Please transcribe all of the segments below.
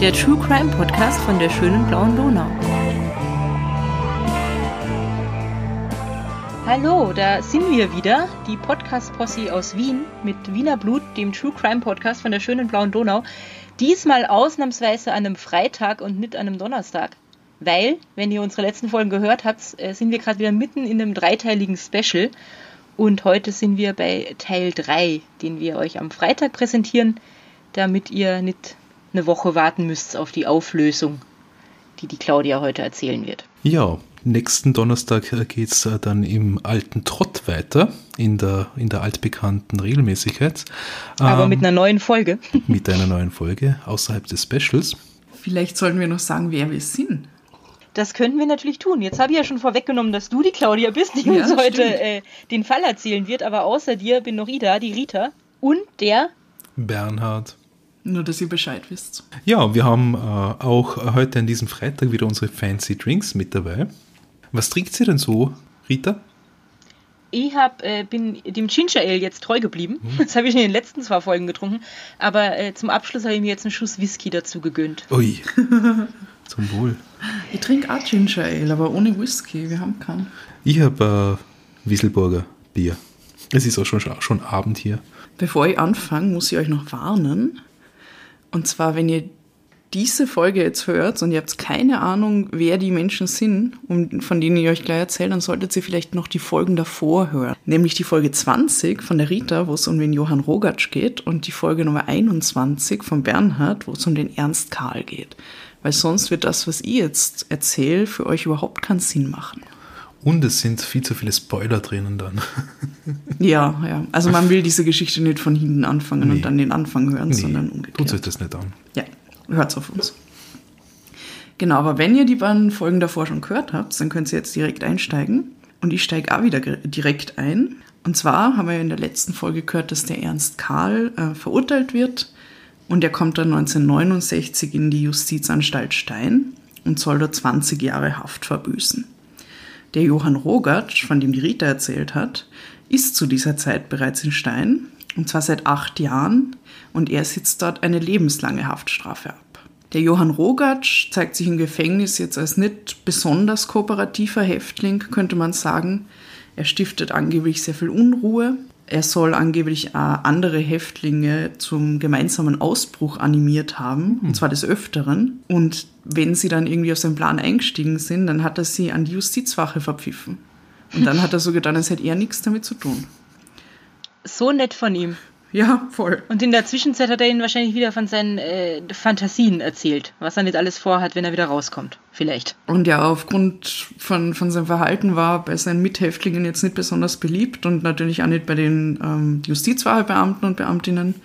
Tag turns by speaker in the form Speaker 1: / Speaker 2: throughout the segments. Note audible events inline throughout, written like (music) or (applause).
Speaker 1: Der True Crime Podcast von der schönen blauen Donau. Hallo, da sind wir wieder, die Podcast-Posse aus Wien mit Wiener Blut, dem True Crime Podcast von der schönen blauen Donau. Diesmal ausnahmsweise an einem Freitag und nicht an einem Donnerstag. Weil, wenn ihr unsere letzten Folgen gehört habt, äh, sind wir gerade wieder mitten in einem dreiteiligen Special. Und heute sind wir bei Teil 3, den wir euch am Freitag präsentieren, damit ihr nicht eine Woche warten müsst auf die Auflösung, die die Claudia heute erzählen wird.
Speaker 2: Ja, nächsten Donnerstag geht es äh, dann im alten Trott weiter, in der, in der altbekannten Regelmäßigkeit.
Speaker 1: Aber ähm, mit einer neuen Folge. (laughs)
Speaker 2: Mit einer neuen Folge außerhalb des Specials.
Speaker 3: Vielleicht sollten wir noch sagen, wer wir sind.
Speaker 1: Das könnten wir natürlich tun. Jetzt habe ich ja schon vorweggenommen, dass du die Claudia bist, die ja, uns heute äh, den Fall erzählen wird. Aber außer dir bin noch Ida, die Rita und der
Speaker 2: Bernhard.
Speaker 3: Nur, dass ihr Bescheid wisst.
Speaker 2: Ja, wir haben äh, auch heute an diesem Freitag wieder unsere Fancy Drinks mit dabei. Was trinkt sie denn so, Rita?
Speaker 1: Ich hab, äh, bin dem Ginger Ale jetzt treu geblieben. Hm. Das habe ich in den letzten zwei Folgen getrunken. Aber äh, zum Abschluss habe ich mir jetzt einen Schuss Whisky dazu gegönnt.
Speaker 2: Ui. (laughs) zum Wohl.
Speaker 3: Ich trinke auch Ginger Ale, aber ohne Whisky. Wir haben keinen.
Speaker 2: Ich habe äh, Wieselburger Bier. Es ist auch schon, schon Abend hier.
Speaker 3: Bevor ich anfange, muss ich euch noch warnen. Und zwar, wenn ihr diese Folge jetzt hört und ihr habt keine Ahnung, wer die Menschen sind, von denen ich euch gleich erzähle, dann solltet ihr vielleicht noch die Folgen davor hören. Nämlich die Folge 20 von der Rita, wo es um den Johann Rogatsch geht, und die Folge Nummer 21 von Bernhard, wo es um den Ernst Karl geht. Weil sonst wird das, was ich jetzt erzähle, für euch überhaupt keinen Sinn machen.
Speaker 2: Und es sind viel zu viele Spoiler drinnen dann. (laughs)
Speaker 3: ja, ja. Also man will diese Geschichte nicht von hinten anfangen nee. und dann den Anfang hören, nee. sondern umgekehrt.
Speaker 2: Tut sich das nicht an.
Speaker 3: Ja, hört's auf uns. Genau, aber wenn ihr die beiden Folgen davor schon gehört habt, dann könnt ihr jetzt direkt einsteigen. Und ich steige auch wieder direkt ein. Und zwar haben wir in der letzten Folge gehört, dass der Ernst Karl äh, verurteilt wird. Und er kommt dann 1969 in die Justizanstalt Stein und soll dort 20 Jahre Haft verbüßen. Der Johann Rogatsch, von dem die Rita erzählt hat, ist zu dieser Zeit bereits in Stein, und zwar seit acht Jahren, und er sitzt dort eine lebenslange Haftstrafe ab. Der Johann Rogatsch zeigt sich im Gefängnis jetzt als nicht besonders kooperativer Häftling, könnte man sagen. Er stiftet angeblich sehr viel Unruhe. Er soll angeblich auch andere Häftlinge zum gemeinsamen Ausbruch animiert haben, und zwar des Öfteren. Und wenn sie dann irgendwie auf seinen Plan eingestiegen sind, dann hat er sie an die Justizwache verpfiffen. Und dann hat er so getan, als hätte er nichts damit zu tun.
Speaker 1: So nett von ihm.
Speaker 3: Ja, voll.
Speaker 1: Und in der Zwischenzeit hat er ihnen wahrscheinlich wieder von seinen äh, Fantasien erzählt, was er nicht alles vorhat, wenn er wieder rauskommt. Vielleicht.
Speaker 3: Und ja, aufgrund von, von seinem Verhalten war er bei seinen Mithäftlingen jetzt nicht besonders beliebt und natürlich auch nicht bei den ähm, Justizwahlbeamten und Beamtinnen,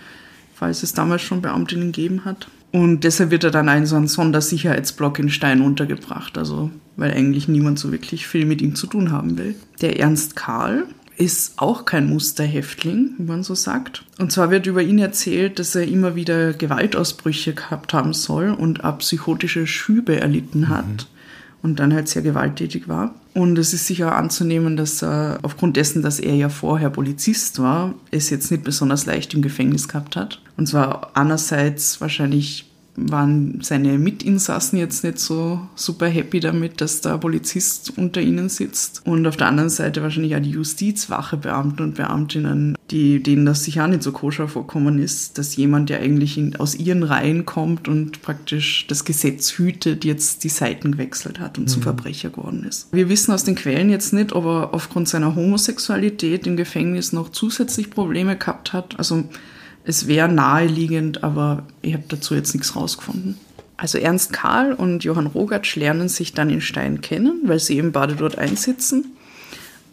Speaker 3: falls es damals schon Beamtinnen gegeben hat. Und deshalb wird er dann in so einen Sondersicherheitsblock in Stein untergebracht, also weil eigentlich niemand so wirklich viel mit ihm zu tun haben will. Der Ernst Karl ist auch kein Musterhäftling, wie man so sagt. Und zwar wird über ihn erzählt, dass er immer wieder Gewaltausbrüche gehabt haben soll und auch psychotische Schübe erlitten hat. Mhm. Und dann halt sehr gewalttätig war. Und es ist sicher anzunehmen, dass er aufgrund dessen, dass er ja vorher Polizist war, es jetzt nicht besonders leicht im Gefängnis gehabt hat. Und zwar einerseits wahrscheinlich waren seine Mitinsassen jetzt nicht so super happy damit, dass da ein Polizist unter ihnen sitzt. Und auf der anderen Seite wahrscheinlich auch die Justizwachebeamten und Beamtinnen, die, denen das sicher auch nicht so koscher vorkommen ist, dass jemand, der eigentlich in, aus ihren Reihen kommt und praktisch das Gesetz hütet, jetzt die Seiten gewechselt hat und mhm. zum Verbrecher geworden ist. Wir wissen aus den Quellen jetzt nicht, ob er aufgrund seiner Homosexualität im Gefängnis noch zusätzlich Probleme gehabt hat. Also es wäre naheliegend, aber ich habe dazu jetzt nichts rausgefunden. Also Ernst Karl und Johann Rogatsch lernen sich dann in Stein kennen, weil sie eben beide dort einsitzen.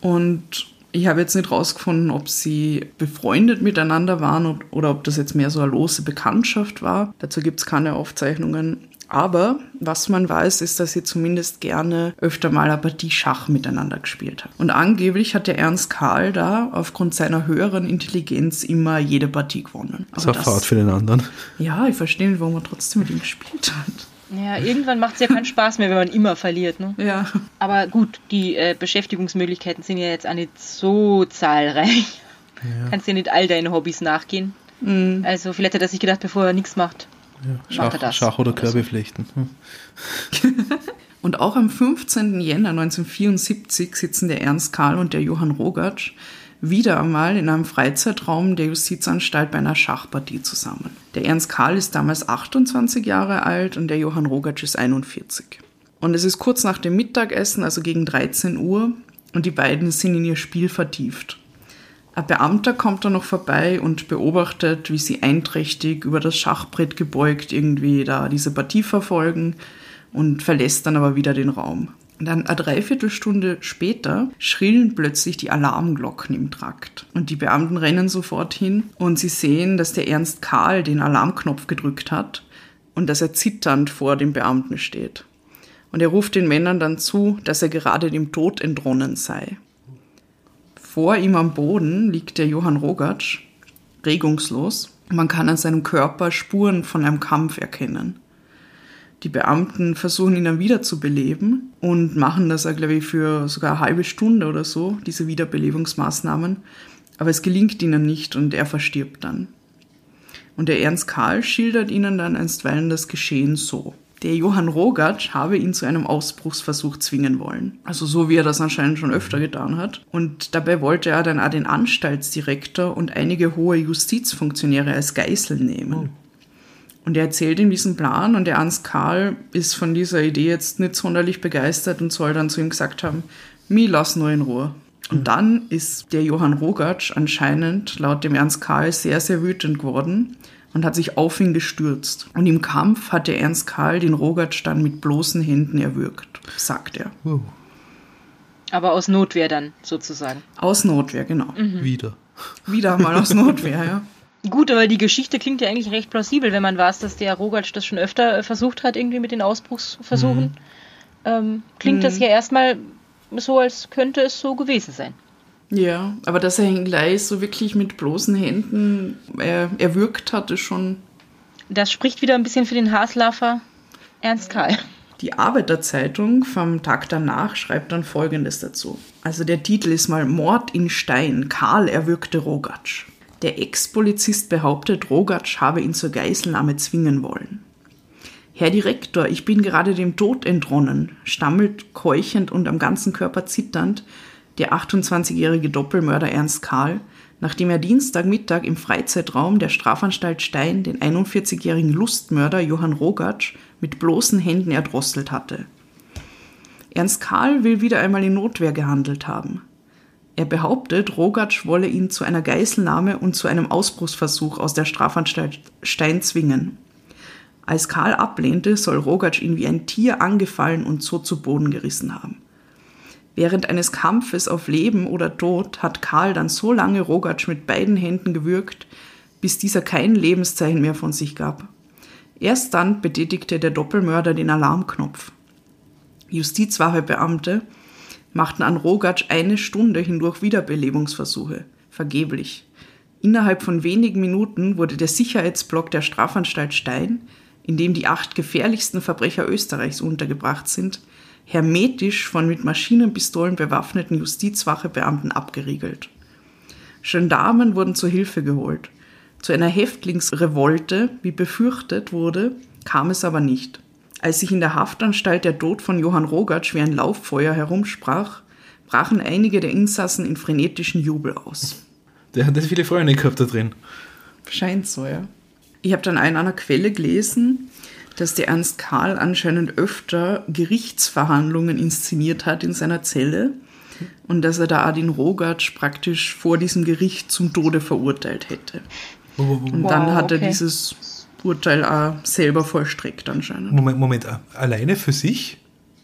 Speaker 3: Und ich habe jetzt nicht rausgefunden, ob sie befreundet miteinander waren oder ob das jetzt mehr so eine lose Bekanntschaft war. Dazu gibt es keine Aufzeichnungen. Aber was man weiß, ist, dass sie zumindest gerne öfter mal eine Partie Schach miteinander gespielt haben. Und angeblich hat der Ernst Karl da aufgrund seiner höheren Intelligenz immer jede Partie gewonnen.
Speaker 2: Das war Fahrt für den anderen.
Speaker 3: Ja, ich verstehe nicht, warum man trotzdem mit ihm gespielt hat.
Speaker 1: Ja, irgendwann macht es ja keinen Spaß mehr, wenn man immer verliert. Ne?
Speaker 3: Ja.
Speaker 1: Aber gut, die äh, Beschäftigungsmöglichkeiten sind ja jetzt auch nicht so zahlreich. Ja. Kannst ja nicht all deine Hobbys nachgehen. Mhm. Also vielleicht hat er sich gedacht, bevor er nichts macht,
Speaker 2: Ja, Schach, Schach, oder Körbe flechten. Hm. (laughs)
Speaker 3: und auch am 15. Jänner 1974 sitzen der Ernst Karl und der Johann Rogatsch wieder einmal in einem Freizeitraum der Justizanstalt bei einer Schachpartie zusammen. Der Ernst Karl ist damals 28 Jahre alt und der Johann Rogatsch ist 41. Und es ist kurz nach dem Mittagessen, also gegen 13 Uhr, und die beiden sind in ihr Spiel vertieft. Ein Beamter kommt da noch vorbei und beobachtet, wie sie einträchtig über das Schachbrett gebeugt irgendwie da diese Partie verfolgen und verlässt dann aber wieder den Raum. Dann eine Dreiviertelstunde später schrillen plötzlich die Alarmglocken im Trakt. Und die Beamten rennen sofort hin und sie sehen, dass der Ernst Karl den Alarmknopf gedrückt hat und dass er zitternd vor dem Beamten steht. Und er ruft den Männern dann zu, dass er gerade dem Tod entronnen sei. Vor ihm am Boden liegt der Johann Rogatsch, regungslos. Man kann an seinem Körper Spuren von einem Kampf erkennen. Die Beamten versuchen ihn dann wieder zu beleben und machen das, glaube ich, für sogar eine halbe Stunde oder so, diese Wiederbelebungsmaßnahmen. Aber es gelingt ihnen nicht und er verstirbt dann. Und der Ernst Karl schildert ihnen dann einstweilen das Geschehen so. Der Johann Rogatsch habe ihn zu einem Ausbruchsversuch zwingen wollen. Also so wie er das anscheinend schon öfter getan hat. Und dabei wollte er dann auch den Anstaltsdirektor und einige hohe Justizfunktionäre als Geißel nehmen. Oh. Und er erzählt ihm diesen Plan und der Ernst Karl ist von dieser Idee jetzt nicht sonderlich begeistert und soll dann zu ihm gesagt haben, mi lass nur in Ruhe. Und mhm. dann ist der Johann Rogatsch anscheinend laut dem Ernst Karl sehr, sehr wütend geworden und hat sich auf ihn gestürzt. Und im Kampf hat der Ernst Karl den Rogatsch dann mit bloßen Händen erwürgt, sagt er. Oh.
Speaker 1: Aber aus Notwehr dann sozusagen.
Speaker 3: Aus Notwehr, genau.
Speaker 2: Mhm. Wieder.
Speaker 3: Wieder mal aus Notwehr, ja. (laughs)
Speaker 1: Gut, aber die Geschichte klingt ja eigentlich recht plausibel, wenn man weiß, dass der Rogatsch das schon öfter äh, versucht hat, irgendwie mit den Ausbruchsversuchen. Mhm. Ähm, klingt mhm. das ja erstmal so, als könnte es so gewesen sein.
Speaker 3: Ja, aber dass er ihn gleich so wirklich mit bloßen Händen äh, erwürgt hat, ist schon.
Speaker 1: Das spricht wieder ein bisschen für den Haslaffer Ernst Karl.
Speaker 3: Die Arbeiterzeitung vom Tag danach schreibt dann folgendes dazu. Also der Titel ist mal Mord in Stein. Karl erwürgte Rogatsch. Der Ex-Polizist behauptet, Rogatsch habe ihn zur Geiselnahme zwingen wollen. Herr Direktor, ich bin gerade dem Tod entronnen, stammelt keuchend und am ganzen Körper zitternd der 28-jährige Doppelmörder Ernst Karl, nachdem er Dienstagmittag im Freizeitraum der Strafanstalt Stein den 41-jährigen Lustmörder Johann Rogatsch mit bloßen Händen erdrosselt hatte. Ernst Karl will wieder einmal in Notwehr gehandelt haben. Er behauptet, Rogatsch wolle ihn zu einer Geiselnahme und zu einem Ausbruchsversuch aus der Strafanstalt Stein zwingen. Als Karl ablehnte, soll Rogatsch ihn wie ein Tier angefallen und so zu Boden gerissen haben. Während eines Kampfes auf Leben oder Tod hat Karl dann so lange Rogatsch mit beiden Händen gewürgt, bis dieser kein Lebenszeichen mehr von sich gab. Erst dann betätigte der Doppelmörder den Alarmknopf. Justizwachebeamte machten an Rogatsch eine Stunde hindurch Wiederbelebungsversuche. Vergeblich. Innerhalb von wenigen Minuten wurde der Sicherheitsblock der Strafanstalt Stein, in dem die acht gefährlichsten Verbrecher Österreichs untergebracht sind, hermetisch von mit Maschinenpistolen bewaffneten Justizwachebeamten abgeriegelt. Gendarmen wurden zur Hilfe geholt. Zu einer Häftlingsrevolte, wie befürchtet wurde, kam es aber nicht. Als sich in der Haftanstalt der Tod von Johann Rogatsch wie ein Lauffeuer herumsprach, brachen einige der Insassen in frenetischen Jubel aus.
Speaker 2: Der hat viele Freunde gehabt da drin.
Speaker 3: Scheint so, ja. Ich habe dann in einer Quelle gelesen, dass der Ernst Karl anscheinend öfter Gerichtsverhandlungen inszeniert hat in seiner Zelle und dass er da Adin Rogatsch praktisch vor diesem Gericht zum Tode verurteilt hätte. Und dann wow, hat er okay. dieses Urteil auch selber vollstreckt anscheinend.
Speaker 2: Moment, Moment, alleine für sich?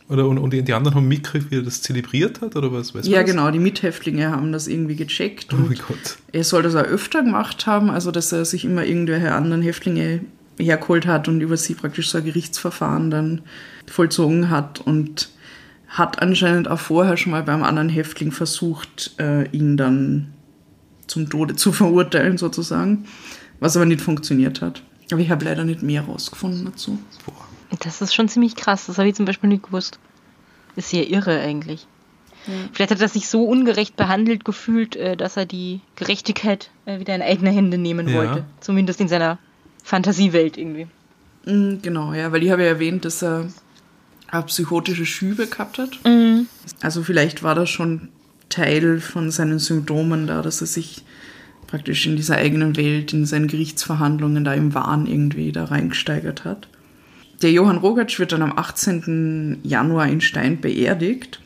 Speaker 2: Oder und, und die anderen haben mitgekriegt, wie er das zelebriert hat? Oder was?
Speaker 3: Weiß ja, genau, die Mithäftlinge haben das irgendwie gecheckt.
Speaker 2: Oh mein Gott.
Speaker 3: Er soll das auch öfter gemacht haben, also dass er sich immer irgendwelche anderen Häftlinge hergeholt hat und über sie praktisch so ein Gerichtsverfahren dann vollzogen hat und hat anscheinend auch vorher schon mal beim anderen Häftling versucht, äh, ihn dann zum Tode zu (laughs) verurteilen sozusagen, was aber nicht funktioniert hat. Aber ich habe leider nicht mehr rausgefunden dazu.
Speaker 1: Das ist schon ziemlich krass, das habe ich zum Beispiel nicht gewusst. Ist ja irre eigentlich. Ja. Vielleicht hat er sich so ungerecht behandelt gefühlt, äh, dass er die Gerechtigkeit äh, wieder in eigene Hände nehmen ja. wollte. Zumindest in seiner Fantasiewelt irgendwie.
Speaker 3: Mm, Genau, ja, weil ich habe ja erwähnt, dass er psychotische Schübe gehabt hat. Also vielleicht war das schon Teil von seinen Symptomen da, dass er sich praktisch in dieser eigenen Welt, in seinen Gerichtsverhandlungen da im Wahn irgendwie da reingesteigert hat. Der Johann Rogatsch wird dann am 18. Januar in Stein beerdigt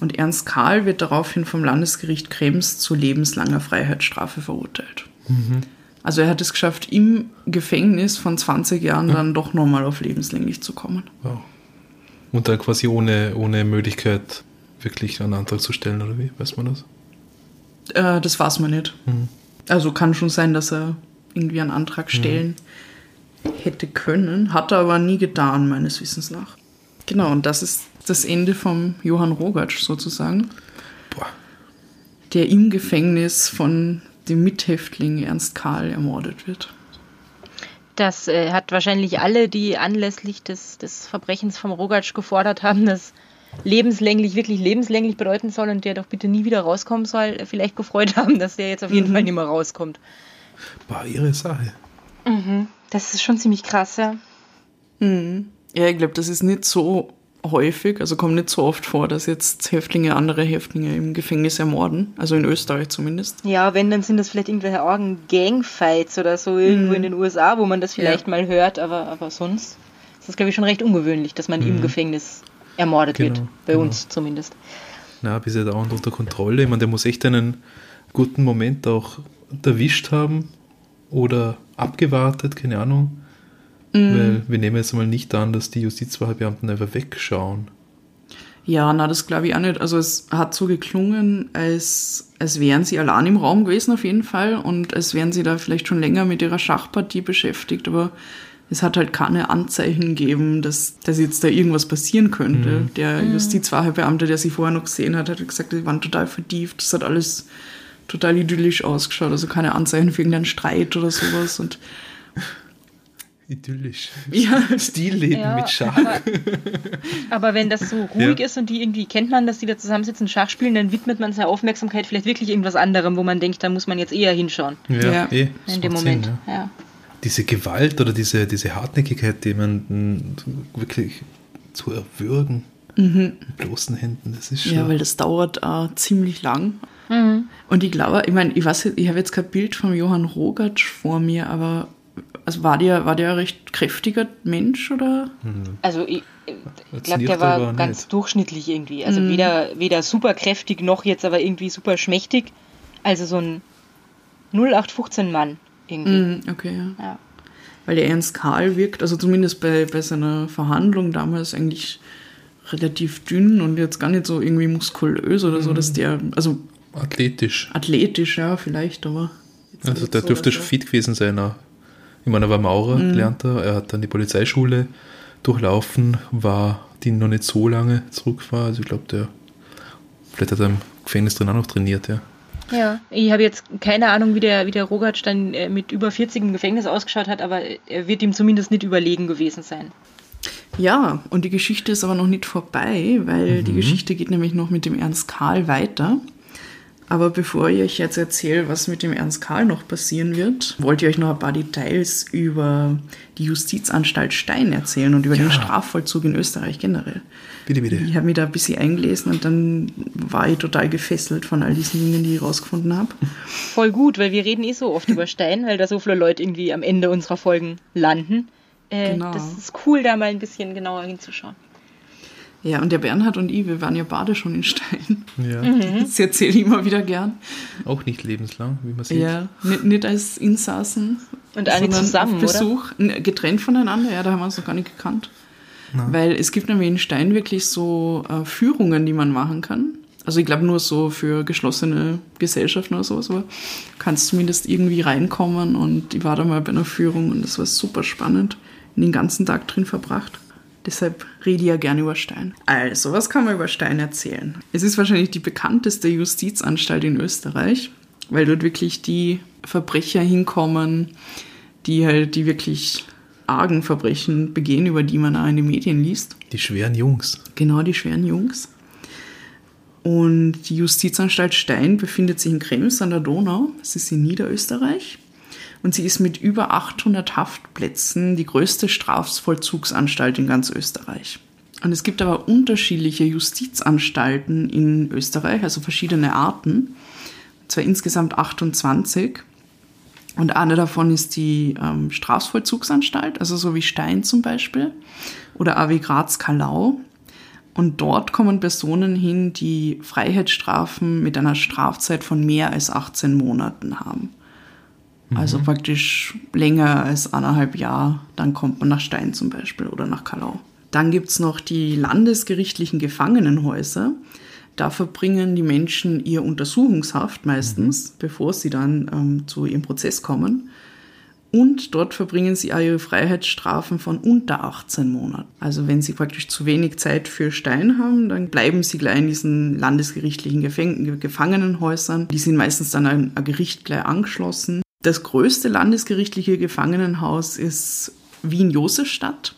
Speaker 3: und Ernst Karl wird daraufhin vom Landesgericht Krems zu lebenslanger Freiheitsstrafe verurteilt. Also er hat es geschafft, im Gefängnis von 20 Jahren dann doch nochmal auf lebenslänglich zu kommen.
Speaker 2: Wow. Und dann quasi ohne, ohne Möglichkeit, wirklich einen Antrag zu stellen, oder wie? Weiß man das?
Speaker 3: Äh, das weiß man nicht. Also kann schon sein, dass er irgendwie einen Antrag stellen hätte können, hat er aber nie getan, meines Wissens nach. Genau, und das ist das Ende vom Johann Rogatsch sozusagen,
Speaker 2: Boah.
Speaker 3: der im Gefängnis von dem Mithäftling Ernst Karl ermordet wird.
Speaker 1: Das äh, hat wahrscheinlich alle, die anlässlich des, des Verbrechens vom Rogatsch gefordert haben, dass lebenslänglich wirklich lebenslänglich bedeuten soll und der doch bitte nie wieder rauskommen soll, vielleicht gefreut haben, dass der jetzt auf jeden Fall nicht mehr rauskommt.
Speaker 2: Boah, ihre Sache.
Speaker 1: Das ist schon ziemlich krass, ja.
Speaker 3: Ja, ich glaube, das ist nicht so häufig, also kommt nicht so oft vor, dass jetzt Häftlinge andere Häftlinge im Gefängnis ermorden, also in Österreich zumindest.
Speaker 1: Ja, wenn, dann sind das vielleicht irgendwelche argen Gangfights oder so irgendwo in den USA, wo man das vielleicht
Speaker 3: Ja.
Speaker 1: mal hört, aber, aber sonst ist das, glaube ich, schon recht ungewöhnlich, dass man im Gefängnis ermordet wird.
Speaker 2: Genau,
Speaker 1: Bei
Speaker 2: genau.
Speaker 1: uns zumindest.
Speaker 2: Na, bis er dauernd unter Kontrolle. Ich meine, der muss echt einen guten Moment auch erwischt haben oder abgewartet, keine Ahnung. Weil wir nehmen jetzt mal nicht an, dass die Justizwahlbeamten einfach wegschauen.
Speaker 3: Ja, na, das glaube ich auch nicht. Also es hat so geklungen, als, als wären sie allein im Raum gewesen auf jeden Fall und als wären sie da vielleicht schon länger mit ihrer Schachpartie beschäftigt, aber es hat halt keine Anzeichen gegeben, dass, dass jetzt da irgendwas passieren könnte. Der Justizwahlbeamte, der sie vorher noch gesehen hat, hat gesagt, sie waren total vertieft. Das hat alles total idyllisch ausgeschaut. Also keine Anzeichen für irgendeinen Streit oder sowas. Und
Speaker 2: Idyllisch.
Speaker 3: ja,
Speaker 2: Stillleben
Speaker 1: Ja,
Speaker 2: mit Schach.
Speaker 1: Aber, aber wenn das so ruhig
Speaker 2: Ja.
Speaker 1: ist und die irgendwie kennt man, dass die da zusammensitzen, Schach spielen, dann widmet man seine Aufmerksamkeit vielleicht wirklich irgendwas anderem, wo man denkt, da muss man jetzt eher hinschauen.
Speaker 2: Ja,
Speaker 3: Ja.
Speaker 2: eh,
Speaker 1: In dem Moment.
Speaker 2: Sinn, ja.
Speaker 1: ja.
Speaker 2: Diese Gewalt oder diese, diese Hartnäckigkeit, jemanden wirklich zu erwürgen mit bloßen Händen, das ist schon.
Speaker 3: Ja, weil das dauert äh, ziemlich lang. Und ich glaube, ich meine, ich weiß, ich habe jetzt kein Bild von Johann Rogatsch vor mir, aber also war der, war der ein recht kräftiger Mensch oder?
Speaker 1: Also ich, ich glaube, der war ganz
Speaker 2: nicht.
Speaker 1: durchschnittlich irgendwie. Also weder, weder super kräftig noch jetzt aber irgendwie super schmächtig. Also so ein 0815 Mann irgendwie.
Speaker 3: Mhm, okay, ja.
Speaker 1: Ja.
Speaker 3: Weil der Ernst Karl wirkt, also zumindest bei, bei seiner Verhandlung damals eigentlich relativ dünn und jetzt gar nicht so irgendwie muskulös oder so, dass der, also
Speaker 2: Athletisch.
Speaker 3: athletisch, ja, vielleicht, aber.
Speaker 2: Also der
Speaker 3: so,
Speaker 2: dürfte schon fit gewesen sein. auch. Ich meine, er war Maurer, gelernt er. Er hat dann die Polizeischule durchlaufen, war, die noch nicht so lange zurück war. Also ich glaube, der vielleicht hat er im Gefängnis drin auch noch trainiert, ja.
Speaker 1: Ja, ich habe jetzt keine Ahnung, wie der, wie der Rogatsch dann äh, mit über 40 im Gefängnis ausgeschaut hat, aber er wird ihm zumindest nicht überlegen gewesen sein.
Speaker 3: Ja, und die Geschichte ist aber noch nicht vorbei, weil die Geschichte geht nämlich noch mit dem Ernst Karl weiter. Aber bevor ich euch jetzt erzähle, was mit dem Ernst Karl noch passieren wird, wollte ich euch noch ein paar Details über die Justizanstalt Stein erzählen und über den Strafvollzug in Österreich generell.
Speaker 2: Bitte, bitte.
Speaker 3: Ich habe mich da ein bisschen eingelesen und dann war ich total gefesselt von all diesen Dingen, die ich rausgefunden habe.
Speaker 1: Voll gut, weil wir reden eh so oft über Stein, weil da so viele Leute irgendwie am Ende unserer Folgen landen. Äh,
Speaker 3: Genau.
Speaker 1: Das ist cool, da mal ein bisschen genauer hinzuschauen.
Speaker 3: Ja, und der Bernhard und ich, wir waren ja beide schon in Stein.
Speaker 2: Ja. (laughs)
Speaker 3: Das erzähle ich immer wieder gern.
Speaker 2: Auch nicht lebenslang, wie man sieht.
Speaker 3: Ja, nicht, nicht als Insassen.
Speaker 1: Und
Speaker 3: sondern
Speaker 1: zusammen,
Speaker 3: auf Besuch. N- Getrennt voneinander, ja, da haben wir uns noch gar nicht gekannt. Weil es gibt nämlich in Stein wirklich so äh, Führungen, die man machen kann. Also ich glaube nur so für geschlossene Gesellschaften oder sowas, aber du kannst zumindest irgendwie reinkommen und ich war da mal bei einer Führung und das war super spannend. Den ganzen Tag drin verbracht. Deshalb rede ich ja gerne über Stein. Also, was kann man über Stein erzählen? Es ist wahrscheinlich die bekannteste Justizanstalt in Österreich, weil dort wirklich die Verbrecher hinkommen, die halt die wirklich argen Verbrechen begehen, über die man auch in den Medien liest.
Speaker 2: Die schweren Jungs.
Speaker 3: Genau, die schweren Jungs. Und die Justizanstalt Stein befindet sich in Krems an der Donau. Das ist in Niederösterreich. Und sie ist mit über 800 Haftplätzen die größte Strafvollzugsanstalt in ganz Österreich. Und es gibt aber unterschiedliche Justizanstalten in Österreich, also verschiedene Arten. Und zwar insgesamt 28. Und eine davon ist die ähm, Strafvollzugsanstalt, also so wie Stein zum Beispiel oder AW Graz-Kalau. Und dort kommen Personen hin, die Freiheitsstrafen mit einer Strafzeit von mehr als 18 Monaten haben. Also mhm. praktisch länger als anderthalb Jahre. Dann kommt man nach Stein zum Beispiel oder nach Kalau. Dann gibt es noch die landesgerichtlichen Gefangenenhäuser. Da verbringen die Menschen ihr Untersuchungshaft meistens, mhm. bevor sie dann ähm, zu ihrem Prozess kommen. Und dort verbringen sie auch ihre Freiheitsstrafen von unter 18 Monaten. Also wenn sie praktisch zu wenig Zeit für Stein haben, dann bleiben sie gleich in diesen landesgerichtlichen Gefäng Gefangenenhäusern. Die sind meistens dann an ein Gericht gleich angeschlossen. Das größte landesgerichtliche Gefangenenhaus ist Wien-Josefstadt.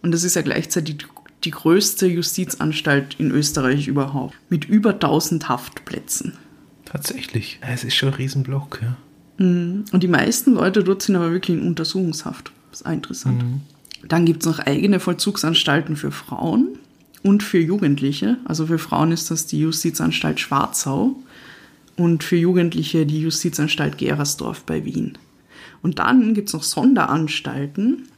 Speaker 3: Und das ist ja gleichzeitig die größte Justizanstalt in Österreich überhaupt. Mit über 1000 Haftplätzen.
Speaker 2: Tatsächlich. Es ist schon ein Riesenblock, ja.
Speaker 3: Mhm. Und die meisten Leute dort sind aber wirklich in Untersuchungshaft. Das ist auch interessant. Mhm. Dann gibt es noch eigene Vollzugsanstalten für Frauen und für Jugendliche. Also für Frauen ist das die Justizanstalt Schwarzau und für Jugendliche die Justizanstalt Gerersdorf bei Wien. Und dann gibt es noch Sonderanstalten.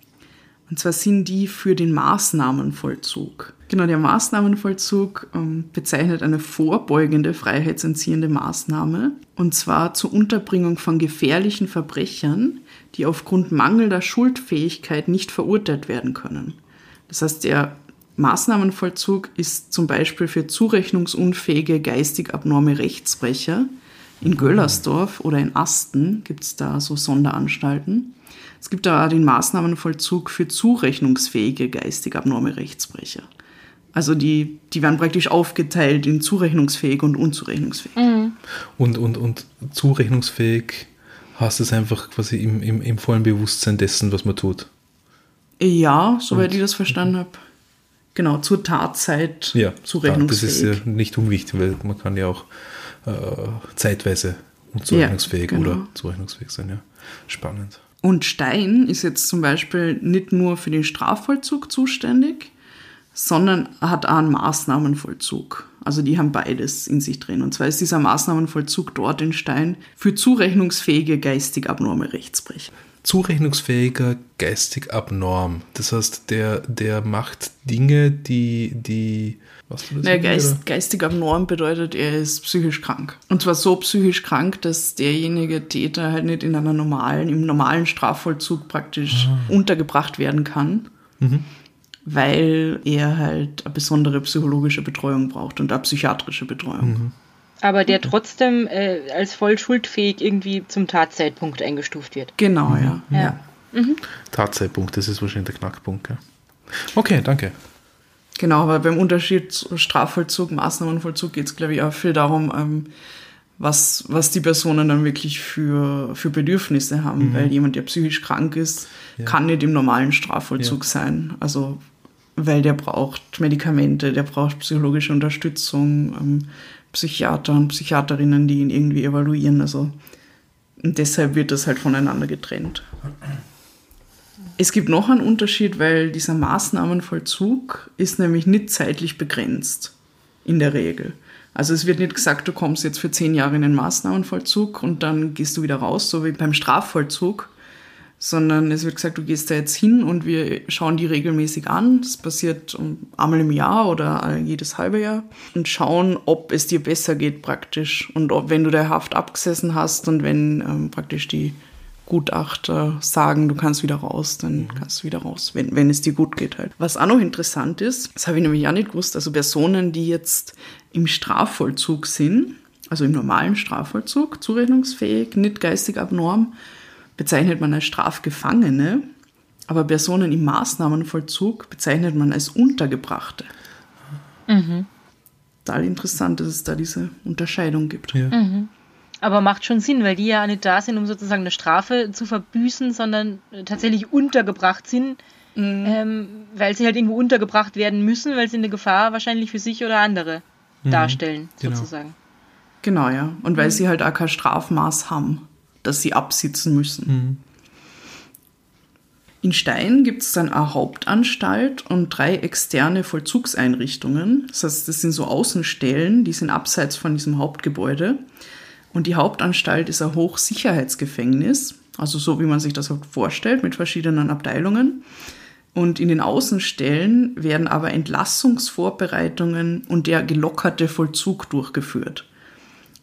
Speaker 3: Und zwar sind die für den Maßnahmenvollzug. Genau, der Maßnahmenvollzug ähm, bezeichnet eine vorbeugende freiheitsentziehende Maßnahme, und zwar zur Unterbringung von gefährlichen Verbrechern, die aufgrund mangelnder Schuldfähigkeit nicht verurteilt werden können. Das heißt, der Maßnahmenvollzug ist zum Beispiel für zurechnungsunfähige geistig abnorme Rechtsbrecher. In Göllersdorf oder in Asten gibt es da so Sonderanstalten. Es gibt da den Maßnahmenvollzug für zurechnungsfähige geistig abnorme Rechtsbrecher. Also die, die werden praktisch aufgeteilt in zurechnungsfähig und unzurechnungsfähig. Mhm.
Speaker 2: Und, und, und zurechnungsfähig heißt es einfach quasi im, im, im vollen Bewusstsein dessen, was man tut.
Speaker 3: Ja, soweit und, ich das verstanden habe. Genau, zur Tatzeit
Speaker 2: ja, zurechnungsfähig. Das ist ja nicht unwichtig, weil man kann ja auch äh, zeitweise unzurechnungsfähig ja, genau. oder zurechnungsfähig sein. Ja. Spannend.
Speaker 3: Und Stein ist jetzt zum Beispiel nicht nur für den Strafvollzug zuständig, sondern hat auch einen Maßnahmenvollzug. Also die haben beides in sich drin. Und zwar ist dieser Maßnahmenvollzug dort in Stein für zurechnungsfähige geistig abnorme Rechtsbrecher.
Speaker 2: Zurechnungsfähiger geistig abnorm. Das heißt, der, der macht Dinge, die, die
Speaker 3: was das naja, Geist, geistig abnorm bedeutet, er ist psychisch krank. Und zwar so psychisch krank, dass derjenige Täter halt nicht in einer normalen, im normalen Strafvollzug praktisch ah. untergebracht werden kann. Mhm weil er halt eine besondere psychologische Betreuung braucht und eine psychiatrische Betreuung. Mhm.
Speaker 1: Aber der trotzdem äh, als voll schuldfähig irgendwie zum Tatzeitpunkt eingestuft wird.
Speaker 3: Genau, mhm. ja. ja. ja.
Speaker 2: Mhm. Tatzeitpunkt, das ist wahrscheinlich der Knackpunkt. Ja. Okay, danke.
Speaker 3: Genau, aber beim Unterschied Strafvollzug, Maßnahmenvollzug geht es, glaube ich, auch viel darum, ähm, was, was die Personen dann wirklich für, für Bedürfnisse haben. Mhm. Weil jemand, der psychisch krank ist, ja. kann nicht im normalen Strafvollzug ja. sein. Also weil der braucht Medikamente, der braucht psychologische Unterstützung, ähm, Psychiater und Psychiaterinnen, die ihn irgendwie evaluieren. Also und deshalb wird das halt voneinander getrennt. Es gibt noch einen Unterschied, weil dieser Maßnahmenvollzug ist nämlich nicht zeitlich begrenzt in der Regel. Also es wird nicht gesagt, du kommst jetzt für zehn Jahre in den Maßnahmenvollzug und dann gehst du wieder raus, so wie beim Strafvollzug, sondern es wird gesagt, du gehst da jetzt hin und wir schauen die regelmäßig an. Das passiert einmal im Jahr oder jedes halbe Jahr und schauen, ob es dir besser geht praktisch und ob, wenn du der Haft abgesessen hast und wenn ähm, praktisch die Gutachter sagen, du kannst wieder raus, dann mhm. kannst du wieder raus, wenn, wenn es dir gut geht halt. Was auch noch interessant ist, das habe ich nämlich auch nicht gewusst, also Personen, die jetzt im Strafvollzug sind, also im normalen Strafvollzug, zurechnungsfähig, nicht geistig abnorm, bezeichnet man als Strafgefangene, aber Personen im Maßnahmenvollzug bezeichnet man als Untergebrachte. Mhm. Total interessant, dass es da diese Unterscheidung gibt. Ja. Mhm.
Speaker 1: Aber macht schon Sinn, weil die ja nicht da sind, um sozusagen eine Strafe zu verbüßen, sondern tatsächlich untergebracht sind, mhm. ähm, weil sie halt irgendwo untergebracht werden müssen, weil sie eine Gefahr wahrscheinlich für sich oder andere mhm. darstellen, genau. sozusagen.
Speaker 3: Genau, ja. Und weil mhm. sie halt auch kein Strafmaß haben dass sie absitzen müssen.
Speaker 2: Mhm.
Speaker 3: In Stein gibt es dann eine Hauptanstalt und drei externe Vollzugseinrichtungen. Das heißt, das sind so Außenstellen, die sind abseits von diesem Hauptgebäude. Und die Hauptanstalt ist ein Hochsicherheitsgefängnis, also so wie man sich das halt vorstellt, mit verschiedenen Abteilungen. Und in den Außenstellen werden aber Entlassungsvorbereitungen und der gelockerte Vollzug durchgeführt.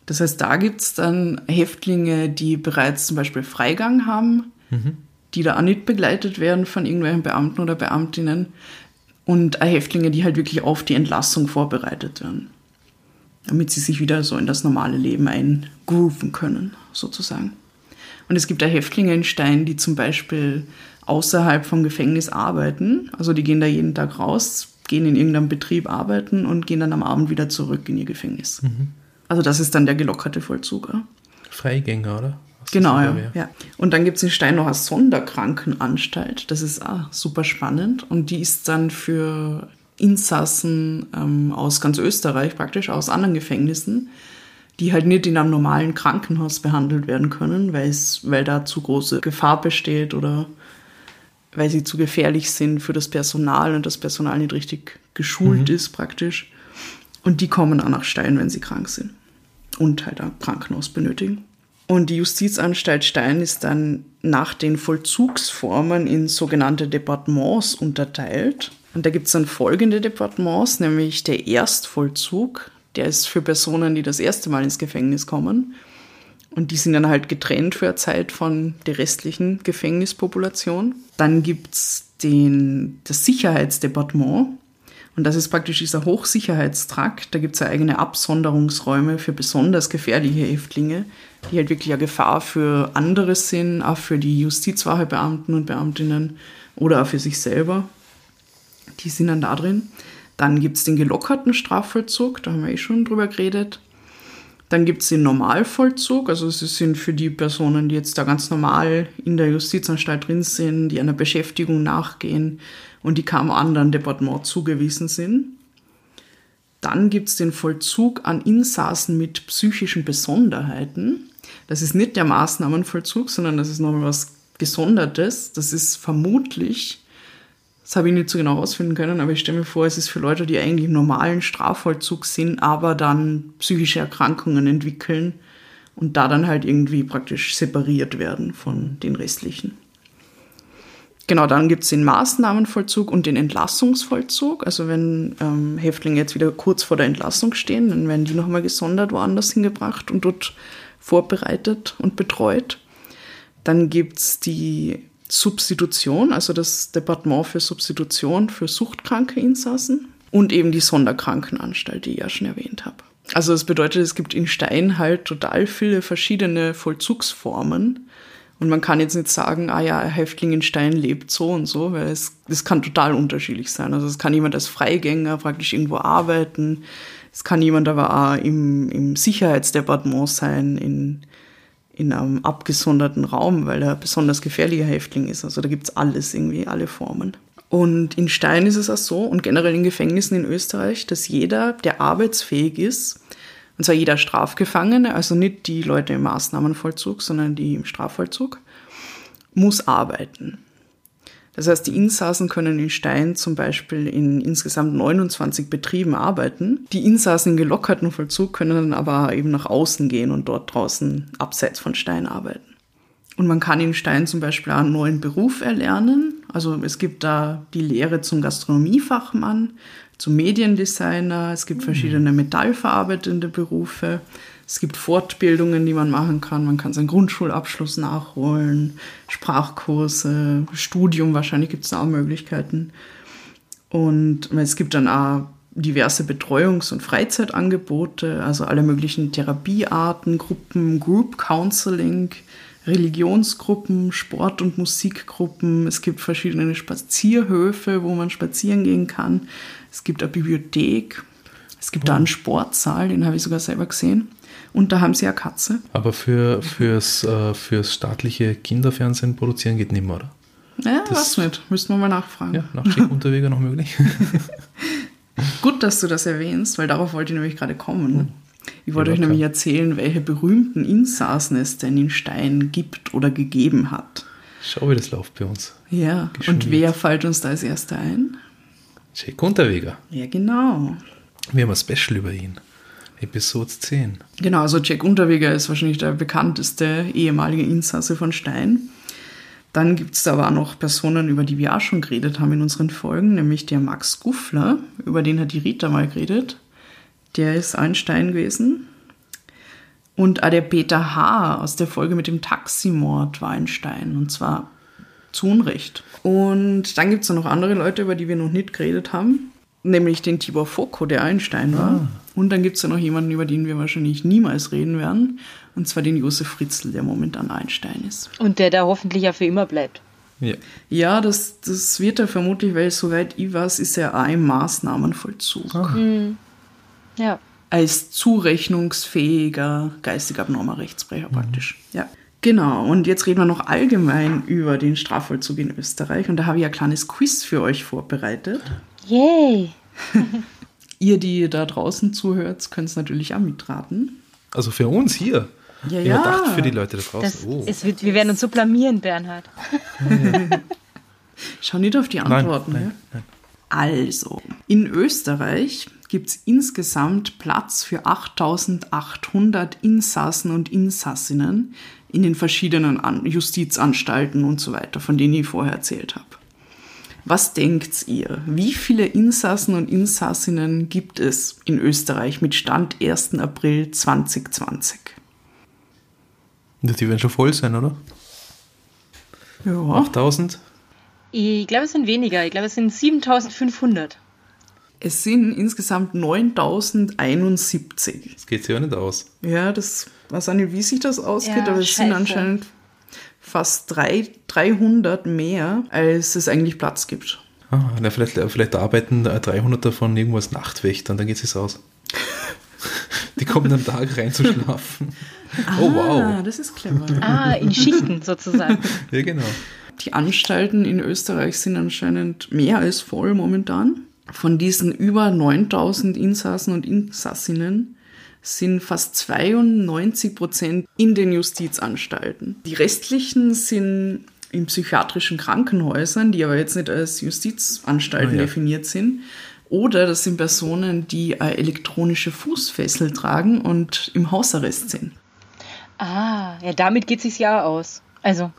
Speaker 3: Das heißt, da gibt es dann Häftlinge, die bereits zum Beispiel Freigang haben,
Speaker 2: Mhm.
Speaker 3: die da auch nicht begleitet werden von irgendwelchen Beamten oder Beamtinnen. Und Häftlinge, die halt wirklich auf die Entlassung vorbereitet werden. Damit sie sich wieder so in das normale Leben eingrooven können, sozusagen. Und es gibt auch Häftlinge in Stein, die zum Beispiel außerhalb vom Gefängnis arbeiten. Also die gehen da jeden Tag raus, gehen in irgendeinem Betrieb arbeiten und gehen dann am Abend wieder zurück in ihr Gefängnis. Also das ist dann der gelockerte Vollzug.
Speaker 2: Freigänger, oder? Was
Speaker 3: Genau, ja, ja. Und dann gibt es in Stein noch eine Sonderkrankenanstalt. Das ist auch super spannend. Und die ist dann für Insassen ähm, aus ganz Österreich, praktisch aus anderen Gefängnissen, die halt nicht in einem normalen Krankenhaus behandelt werden können, weil da zu große Gefahr besteht oder weil sie zu gefährlich sind für das Personal und das Personal nicht richtig geschult ist praktisch. Und die kommen auch nach Stein, wenn sie krank sind und halt ein Krankenhaus benötigen. Und die Justizanstalt Stein ist dann nach den Vollzugsformen in sogenannte Departements unterteilt. Und da gibt es dann folgende Departements, nämlich der Erstvollzug, der ist für Personen, die das erste Mal ins Gefängnis kommen. Und die sind dann halt getrennt für eine Zeit von der restlichen Gefängnispopulation. Dann gibt's den, das Sicherheitsdepartement. Und das ist praktisch dieser Hochsicherheitstrakt. Da gibt's ja eigene Absonderungsräume für besonders gefährliche Häftlinge, die halt wirklich eine Gefahr für andere sind, auch für die Justizwachebeamten und Beamtinnen oder auch für sich selber. Die sind dann da drin. Dann gibt's den gelockerten Strafvollzug, da haben wir eh schon drüber geredet. Dann gibt es den Normalvollzug, also es sind für die Personen, die jetzt da ganz normal in der Justizanstalt drin sind, die einer Beschäftigung nachgehen und die keinem anderen Departement zugewiesen sind. Dann gibt es den Vollzug an Insassen mit psychischen Besonderheiten. Das ist nicht der Maßnahmenvollzug, sondern das ist nochmal was Gesondertes. Das ist vermutlich, das habe ich nicht so genau herausfinden können, aber ich stelle mir vor, es ist für Leute, die eigentlich im normalen Strafvollzug sind, aber dann psychische Erkrankungen entwickeln und da dann halt irgendwie praktisch separiert werden von den restlichen. Genau, dann gibt es den Maßnahmenvollzug und den Entlassungsvollzug. Also wenn ähm, Häftlinge jetzt wieder kurz vor der Entlassung stehen, dann werden die nochmal gesondert woanders hingebracht und dort vorbereitet und betreut. Dann gibt es die Substitution, also das Departement für Substitution für suchtkranke Insassen und eben die Sonderkrankenanstalt, die ich ja schon erwähnt habe. Also das bedeutet, es gibt in Stein halt total viele verschiedene Vollzugsformen. Und man kann jetzt nicht sagen, ah ja, Häftling in Stein lebt so und so, weil es das kann total unterschiedlich sein. Also es kann jemand als Freigänger praktisch irgendwo arbeiten. Es kann jemand aber auch im, im Sicherheitsdepartement sein, in, in einem abgesonderten Raum, weil er ein besonders gefährlicher Häftling ist. Also da gibt's alles irgendwie, alle Formen. Und in Stein ist es auch so und generell in Gefängnissen in Österreich, dass jeder, der arbeitsfähig ist, und zwar jeder Strafgefangene, also nicht die Leute im Maßnahmenvollzug, sondern die im Strafvollzug, muss arbeiten. Das heißt, die Insassen können in Stein zum Beispiel in insgesamt 29 Betrieben arbeiten. Die Insassen im gelockerten Vollzug können dann aber eben nach außen gehen und dort draußen abseits von Stein arbeiten. Und man kann in Stein zum Beispiel einen neuen Beruf erlernen. Also es gibt da die Lehre zum Gastronomiefachmann, zum Mediendesigner, es gibt verschiedene metallverarbeitende Berufe, es gibt Fortbildungen, die man machen kann. Man kann seinen Grundschulabschluss nachholen, Sprachkurse, Studium, wahrscheinlich gibt es auch Möglichkeiten. Und es gibt dann auch diverse Betreuungs- und Freizeitangebote, also alle möglichen Therapiearten, Gruppen, Group Counseling, Religionsgruppen, Sport- und Musikgruppen. Es gibt verschiedene Spazierhöfe, wo man spazieren gehen kann. Es gibt eine Bibliothek. Es gibt da einen Sportsaal, den habe ich sogar selber gesehen. Und da haben sie eine Katze.
Speaker 2: Aber für, fürs, äh, fürs staatliche Kinderfernsehen produzieren geht nicht mehr, oder?
Speaker 3: Ja,
Speaker 2: Das-
Speaker 3: was nicht. Müssten wir mal nachfragen.
Speaker 2: Ja, Nachtschichtunterwege noch möglich. (laughs)
Speaker 3: Gut, dass du das erwähnst, weil darauf wollte ich nämlich gerade kommen. Ich wollte
Speaker 2: Ja,
Speaker 3: euch nämlich erzählen, welche berühmten Insassen es denn in Stein gibt oder gegeben hat.
Speaker 2: Schau, wie das läuft bei uns.
Speaker 3: Ja, und
Speaker 2: Geschmiert.
Speaker 3: wer fällt uns da als erster ein?
Speaker 2: Jack Unterweger.
Speaker 3: Ja, genau.
Speaker 2: Wir haben ein Special über ihn. Episode 10.
Speaker 3: Genau, also Jack Unterweger ist wahrscheinlich der bekannteste ehemalige Insasse von Stein. Dann gibt es da aber auch noch Personen, über die wir auch schon geredet haben in unseren Folgen, nämlich der Max Guffler, über den hat die Rita mal geredet. Der ist ein Stein gewesen. Und auch der Peter H. aus der Folge mit dem Taximord war ein Stein. Und zwar zu Unrecht. Und dann gibt es noch andere Leute, über die wir noch nicht geredet haben. Nämlich den Tibor Foko, der Einstein war. Und dann gibt es ja noch jemanden, über den wir wahrscheinlich niemals reden werden. Und zwar den Josef Fritzl, der momentan Einstein ist.
Speaker 1: Und der da hoffentlich ja für immer bleibt.
Speaker 2: Ja.
Speaker 3: Ja, das, das wird er vermutlich, weil soweit ich weiß, ist er auch im Maßnahmenvollzug.
Speaker 1: Ja.
Speaker 3: Als zurechnungsfähiger, geistig abnormer Rechtsbrecher praktisch. Ja. Genau, und jetzt reden wir noch allgemein über den Strafvollzug in Österreich. Und da habe ich ein kleines Quiz für euch vorbereitet.
Speaker 1: Yay! (laughs)
Speaker 3: Ihr, die da draußen zuhört, könnt es natürlich auch mitraten.
Speaker 2: Also für uns hier.
Speaker 3: Ja, ja.
Speaker 2: dachte für die Leute da draußen.
Speaker 1: Das,
Speaker 2: oh.
Speaker 1: wird, wir werden uns so blamieren, Bernhard. (laughs)
Speaker 3: Schau nicht auf die
Speaker 2: nein,
Speaker 3: Antworten.
Speaker 2: nein,
Speaker 3: ja?
Speaker 2: nein.
Speaker 3: Also, in Österreich gibt es insgesamt Platz für 8800 Insassen und Insassinnen in den verschiedenen An Justizanstalten und so weiter, von denen ich vorher erzählt habe. Was denkt ihr? Wie viele Insassen und Insassinnen gibt es in Österreich mit Stand 1. April 2020?
Speaker 2: Die werden schon voll sein, oder?
Speaker 3: Ja,
Speaker 2: 8000?
Speaker 1: Ich glaube, es sind weniger. Ich glaube, es sind 7500.
Speaker 3: es sind insgesamt 9071.
Speaker 2: Das geht sich ja nicht aus.
Speaker 3: Ja, das weiß auch nicht, wie sich das ausgeht,
Speaker 1: Ja,
Speaker 3: aber es sind
Speaker 1: scheiße.
Speaker 3: anscheinend fast drei, 300 mehr, als es eigentlich Platz gibt.
Speaker 2: Ah, na, vielleicht, vielleicht arbeiten 300 davon irgendwo als Nachtwächter und dann geht es aus. (laughs) Die kommen am Tag rein zu schlafen. Oh
Speaker 3: Ah,
Speaker 2: wow.
Speaker 3: das ist clever.
Speaker 1: Ah, in Schichten sozusagen.
Speaker 2: Ja, genau.
Speaker 3: Die Anstalten in Österreich sind anscheinend mehr als voll momentan. Von diesen über 9000 Insassen und Insassinnen sind fast 92 Prozent in den Justizanstalten. Die restlichen sind in psychiatrischen Krankenhäusern, die aber jetzt nicht als Justizanstalten
Speaker 2: Ah, ja.
Speaker 3: definiert sind. Oder das sind Personen, die eine elektronische Fußfessel tragen und im Hausarrest sind.
Speaker 1: Ah, ja, damit geht es sich ja aus. Also,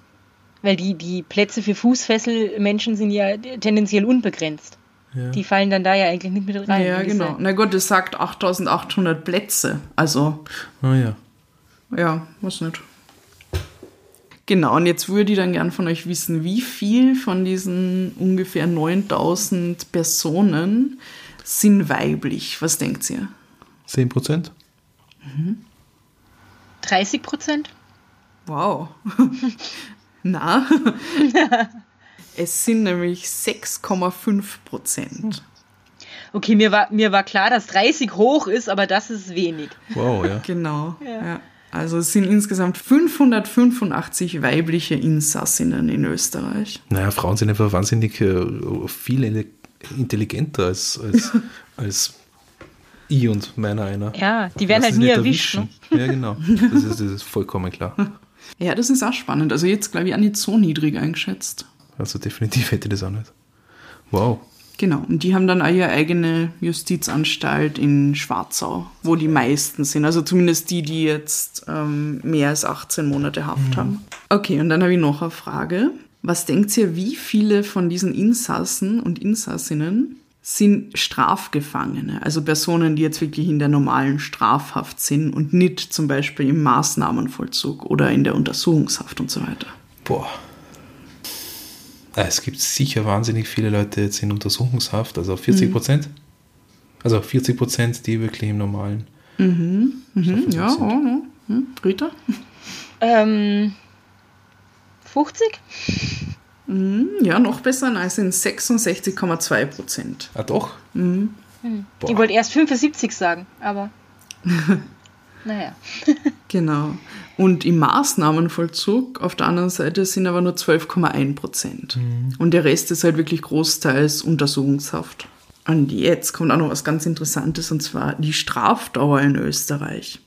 Speaker 1: weil die, die Plätze für Fußfesselmenschen sind ja tendenziell unbegrenzt.
Speaker 2: Ja.
Speaker 1: Die fallen dann da ja eigentlich nicht mit rein.
Speaker 3: ja,
Speaker 1: diese-
Speaker 3: genau. Na gut, es sagt 8800 Plätze. Also,
Speaker 2: Ah ja.
Speaker 3: ja, was nicht. Genau, und jetzt würde ich dann gern von euch wissen, wie viel von diesen ungefähr 9000 Personen sind weiblich? Was denkt ihr?
Speaker 2: 10 Prozent?
Speaker 1: 30 Prozent?
Speaker 3: Wow. (laughs) Na, (laughs) es sind nämlich 6,5 Prozent.
Speaker 1: Okay, mir war, mir war klar, dass 30 hoch ist, aber das ist wenig.
Speaker 2: Wow, ja.
Speaker 3: Genau. Ja. Also es sind insgesamt 585 weibliche Insassinnen in Österreich.
Speaker 2: Naja, Frauen sind einfach wahnsinnig äh, viel intelligenter als, als, (laughs) als ich und meiner einer.
Speaker 1: Ja, die werden halt nie erwischt. Ne?
Speaker 2: erwischen. Ja, genau. Das ist, das ist vollkommen klar. (laughs)
Speaker 3: Ja, das ist auch spannend. Also jetzt glaube ich auch nicht so niedrig eingeschätzt.
Speaker 2: Also definitiv hätte das auch nicht. Wow.
Speaker 3: Genau. Und die haben dann auch ihre eigene Justizanstalt in Schwarzau, wo die meisten sind. Also zumindest die, die jetzt ähm, mehr als 18 Monate Haft haben. Okay, und dann habe ich noch eine Frage. Was denkt ihr, wie viele von diesen Insassen und Insassinnen sind Strafgefangene? Also Personen, die jetzt wirklich in der normalen Strafhaft sind und nicht zum Beispiel im Maßnahmenvollzug oder in der Untersuchungshaft und so weiter.
Speaker 2: Boah. Ah, Es gibt sicher wahnsinnig viele Leute jetzt in Untersuchungshaft, also 40 Prozent. Also 40 Prozent, die wirklich im normalen.
Speaker 3: Mhm, ja,
Speaker 2: sind.
Speaker 3: ja, ja. Hm, Rita?
Speaker 1: Ähm, 50?
Speaker 3: Mhm, ja, noch besser, nein, es sind 66,2 Prozent.
Speaker 2: Ah, doch? Boah.
Speaker 1: Ich wollte erst 75 sagen, aber. (laughs) naja.
Speaker 3: Genau. Und im Maßnahmenvollzug auf der anderen Seite sind aber nur 12,1 Prozent. Und der Rest ist halt wirklich großteils Untersuchungshaft. Und jetzt kommt auch noch was ganz Interessantes, und zwar die Strafdauer in Österreich.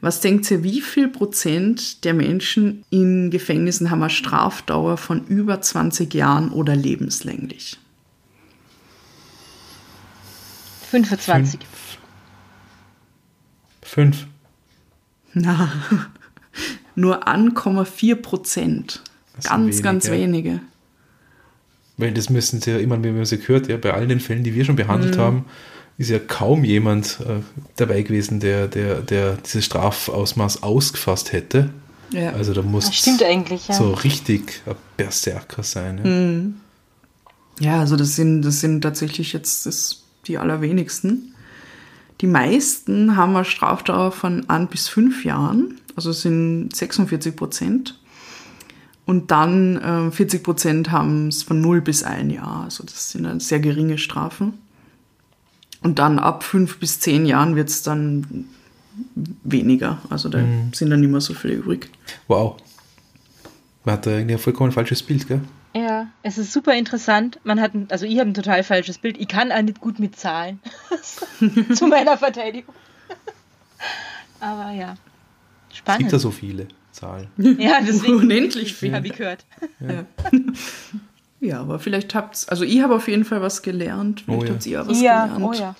Speaker 3: Was denkt ihr, wie viel Prozent der Menschen in Gefängnissen haben eine Strafdauer von über 20 Jahren oder lebenslänglich?
Speaker 1: 25.
Speaker 2: Fünf.
Speaker 3: Na, nur 1,4 Prozent. Ganz,
Speaker 2: wenig,
Speaker 3: ganz
Speaker 2: ja.
Speaker 3: wenige.
Speaker 2: Weil das müssen sie ja immer, wenn man sie gehört, ja, bei all den Fällen, die wir schon behandelt haben, ist ja kaum jemand äh, dabei gewesen, der, der, der dieses Strafausmaß ausgefasst hätte.
Speaker 3: Ja.
Speaker 2: Also da muss
Speaker 1: Das stimmt eigentlich, ja.
Speaker 2: so richtig ein Berserker sein. Ja.
Speaker 3: Ja, also das sind, das sind tatsächlich jetzt das, die allerwenigsten. Die meisten haben eine Strafdauer von ein bis fünf Jahren, also es sind 46 Prozent. Und dann äh, 40 Prozent haben es von 0 bis ein Jahr, also das sind dann sehr geringe Strafen. Und dann ab fünf bis zehn Jahren wird es dann weniger, also da sind dann nicht mehr so viele übrig.
Speaker 2: Wow. Man hat da irgendwie ein vollkommen falsches Bild, gell?
Speaker 1: Ja, es ist super interessant. Man hat, ein, also ich habe ein total falsches Bild. Ich kann auch nicht gut mit Zahlen. (laughs) Zu meiner Verteidigung. (laughs) Aber ja.
Speaker 2: Es gibt
Speaker 1: Spannend.
Speaker 2: da so viele Zahlen. (laughs)
Speaker 1: ja, deswegen.
Speaker 3: Unendlich viel.
Speaker 1: Habe ich gehört. (laughs)
Speaker 3: Ja, aber vielleicht habt's, also ich habe auf jeden Fall was gelernt, vielleicht
Speaker 2: Oh ja.
Speaker 3: habt ihr auch was
Speaker 1: Ja,
Speaker 3: gelernt.
Speaker 1: oh ja.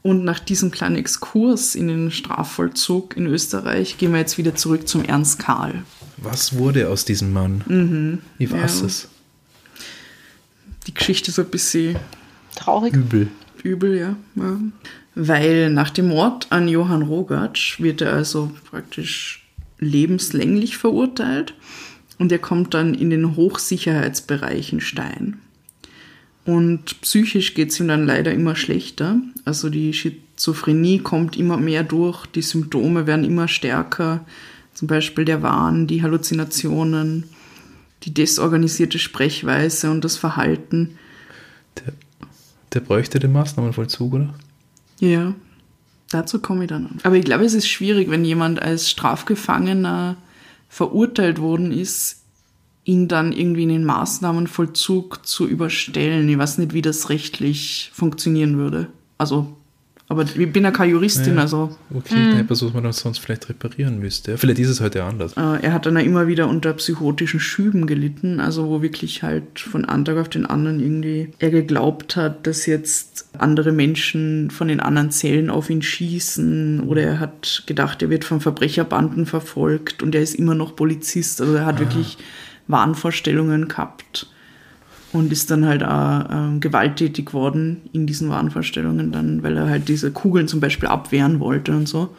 Speaker 3: Und nach diesem kleinen Exkurs in den Strafvollzug in Österreich gehen wir jetzt wieder zurück zum Ernst Karl.
Speaker 2: Was wurde aus diesem Mann? Ich weiß
Speaker 3: ja.
Speaker 2: es.
Speaker 3: Die Geschichte ist ein bisschen
Speaker 1: Traurig.
Speaker 2: Übel.
Speaker 3: übel, ja. ja. Weil nach dem Mord an Johann Rogatsch wird er also praktisch lebenslänglich verurteilt und er kommt dann in den Hochsicherheitsbereich in Stein. Und psychisch geht es ihm dann leider immer schlechter. Also die Schizophrenie kommt immer mehr durch, die Symptome werden immer stärker. Zum Beispiel der Wahn, die Halluzinationen, die desorganisierte Sprechweise und das Verhalten.
Speaker 2: Der, der bräuchte den Maßnahmenvollzug, oder?
Speaker 3: Ja, dazu komme ich dann. Aber ich glaube, es ist schwierig, wenn jemand als Strafgefangener verurteilt worden ist, ihn dann irgendwie in den Maßnahmenvollzug zu überstellen. Ich weiß nicht, wie das rechtlich funktionieren würde. Also, aber ich bin ja keine Juristin,
Speaker 2: Ja.
Speaker 3: also
Speaker 2: Okay, mhm. etwas, was man dann sonst vielleicht reparieren müsste. Vielleicht ist es heute anders.
Speaker 3: äh, er hat dann ja immer wieder unter psychotischen Schüben gelitten, also wo wirklich halt von einem Tag auf den anderen irgendwie er geglaubt hat, dass jetzt andere Menschen von den anderen Zellen auf ihn schießen oder er hat gedacht, er wird von Verbrecherbanden verfolgt und er ist immer noch Polizist, also er hat wirklich Wahnvorstellungen gehabt und ist dann halt auch ähm, gewalttätig worden in diesen Wahnvorstellungen dann, weil er halt diese Kugeln zum Beispiel abwehren wollte und so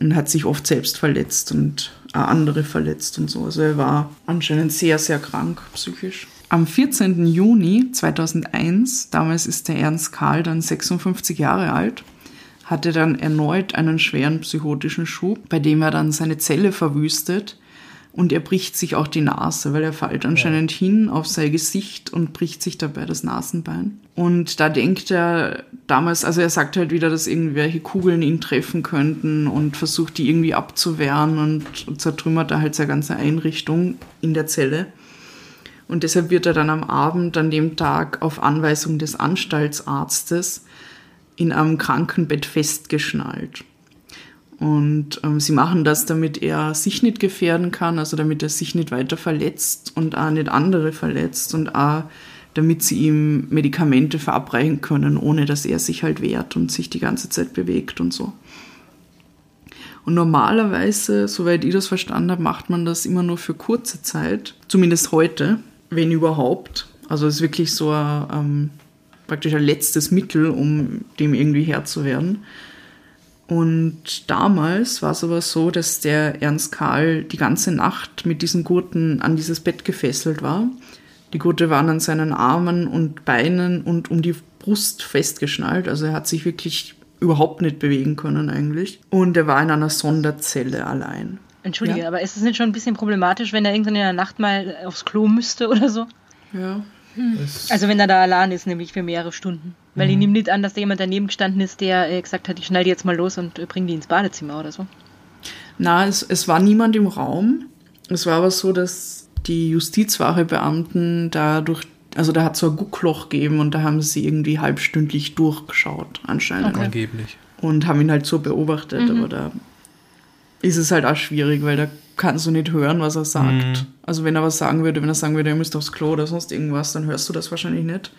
Speaker 3: und hat sich oft selbst verletzt und auch andere verletzt und so. Also er war anscheinend sehr, sehr krank psychisch. Am 14. Juni 2001, damals ist der Ernst Karl dann 56 Jahre alt, hatte dann erneut einen schweren psychotischen Schub, bei dem er dann seine Zelle verwüstet und er bricht sich auch die Nase, weil er fällt anscheinend hin auf sein Gesicht und bricht sich dabei das Nasenbein. Und da denkt er damals, also er sagt halt wieder, dass irgendwelche Kugeln ihn treffen könnten und versucht die irgendwie abzuwehren und, und zertrümmert da halt seine ganze Einrichtung in der Zelle. Und deshalb wird er dann am Abend, an dem Tag, auf Anweisung des Anstaltsarztes in einem Krankenbett festgeschnallt. Und ähm, sie machen das, damit er sich nicht gefährden kann, also damit er sich nicht weiter verletzt und auch nicht andere verletzt und auch damit sie ihm Medikamente verabreichen können, ohne dass er sich halt wehrt und sich die ganze Zeit bewegt und so. Und normalerweise, soweit ich das verstanden habe, macht man das immer nur für kurze Zeit, zumindest heute, wenn überhaupt. Also es ist wirklich so ein, ähm, praktisch ein letztes Mittel, um dem irgendwie Herr zu werden. Und damals war es aber so, dass der Ernst Karl die ganze Nacht mit diesen Gurten an dieses Bett gefesselt war. Die Gurte waren an seinen Armen und Beinen und um die Brust festgeschnallt. Also er hat sich wirklich überhaupt nicht bewegen können eigentlich. Und er war in einer Sonderzelle allein.
Speaker 1: Entschuldige,
Speaker 3: Ja.
Speaker 1: aber ist es nicht schon ein bisschen problematisch, wenn er irgendwann in der Nacht mal aufs Klo müsste oder so?
Speaker 3: Ja.
Speaker 2: Es-
Speaker 1: Also wenn er da allein ist, nämlich für mehrere Stunden. Weil ich nehme nicht an, dass da jemand daneben gestanden ist, der äh, gesagt hat, ich schnall die jetzt mal los und äh, bring die ins Badezimmer oder so.
Speaker 3: Na, es, es war niemand im Raum. Es war aber so, dass die Justizwachebeamten da durch also da hat so ein Guckloch gegeben und da haben sie irgendwie halbstündlich durchgeschaut, anscheinend.
Speaker 2: Okay. Angeblich.
Speaker 3: Und haben ihn halt so beobachtet, mhm. aber da ist es halt auch schwierig, weil da kannst du nicht hören, was er sagt. Mhm. Also wenn er was sagen würde, wenn er sagen würde, er müsste aufs Klo oder sonst irgendwas, dann hörst du das wahrscheinlich nicht.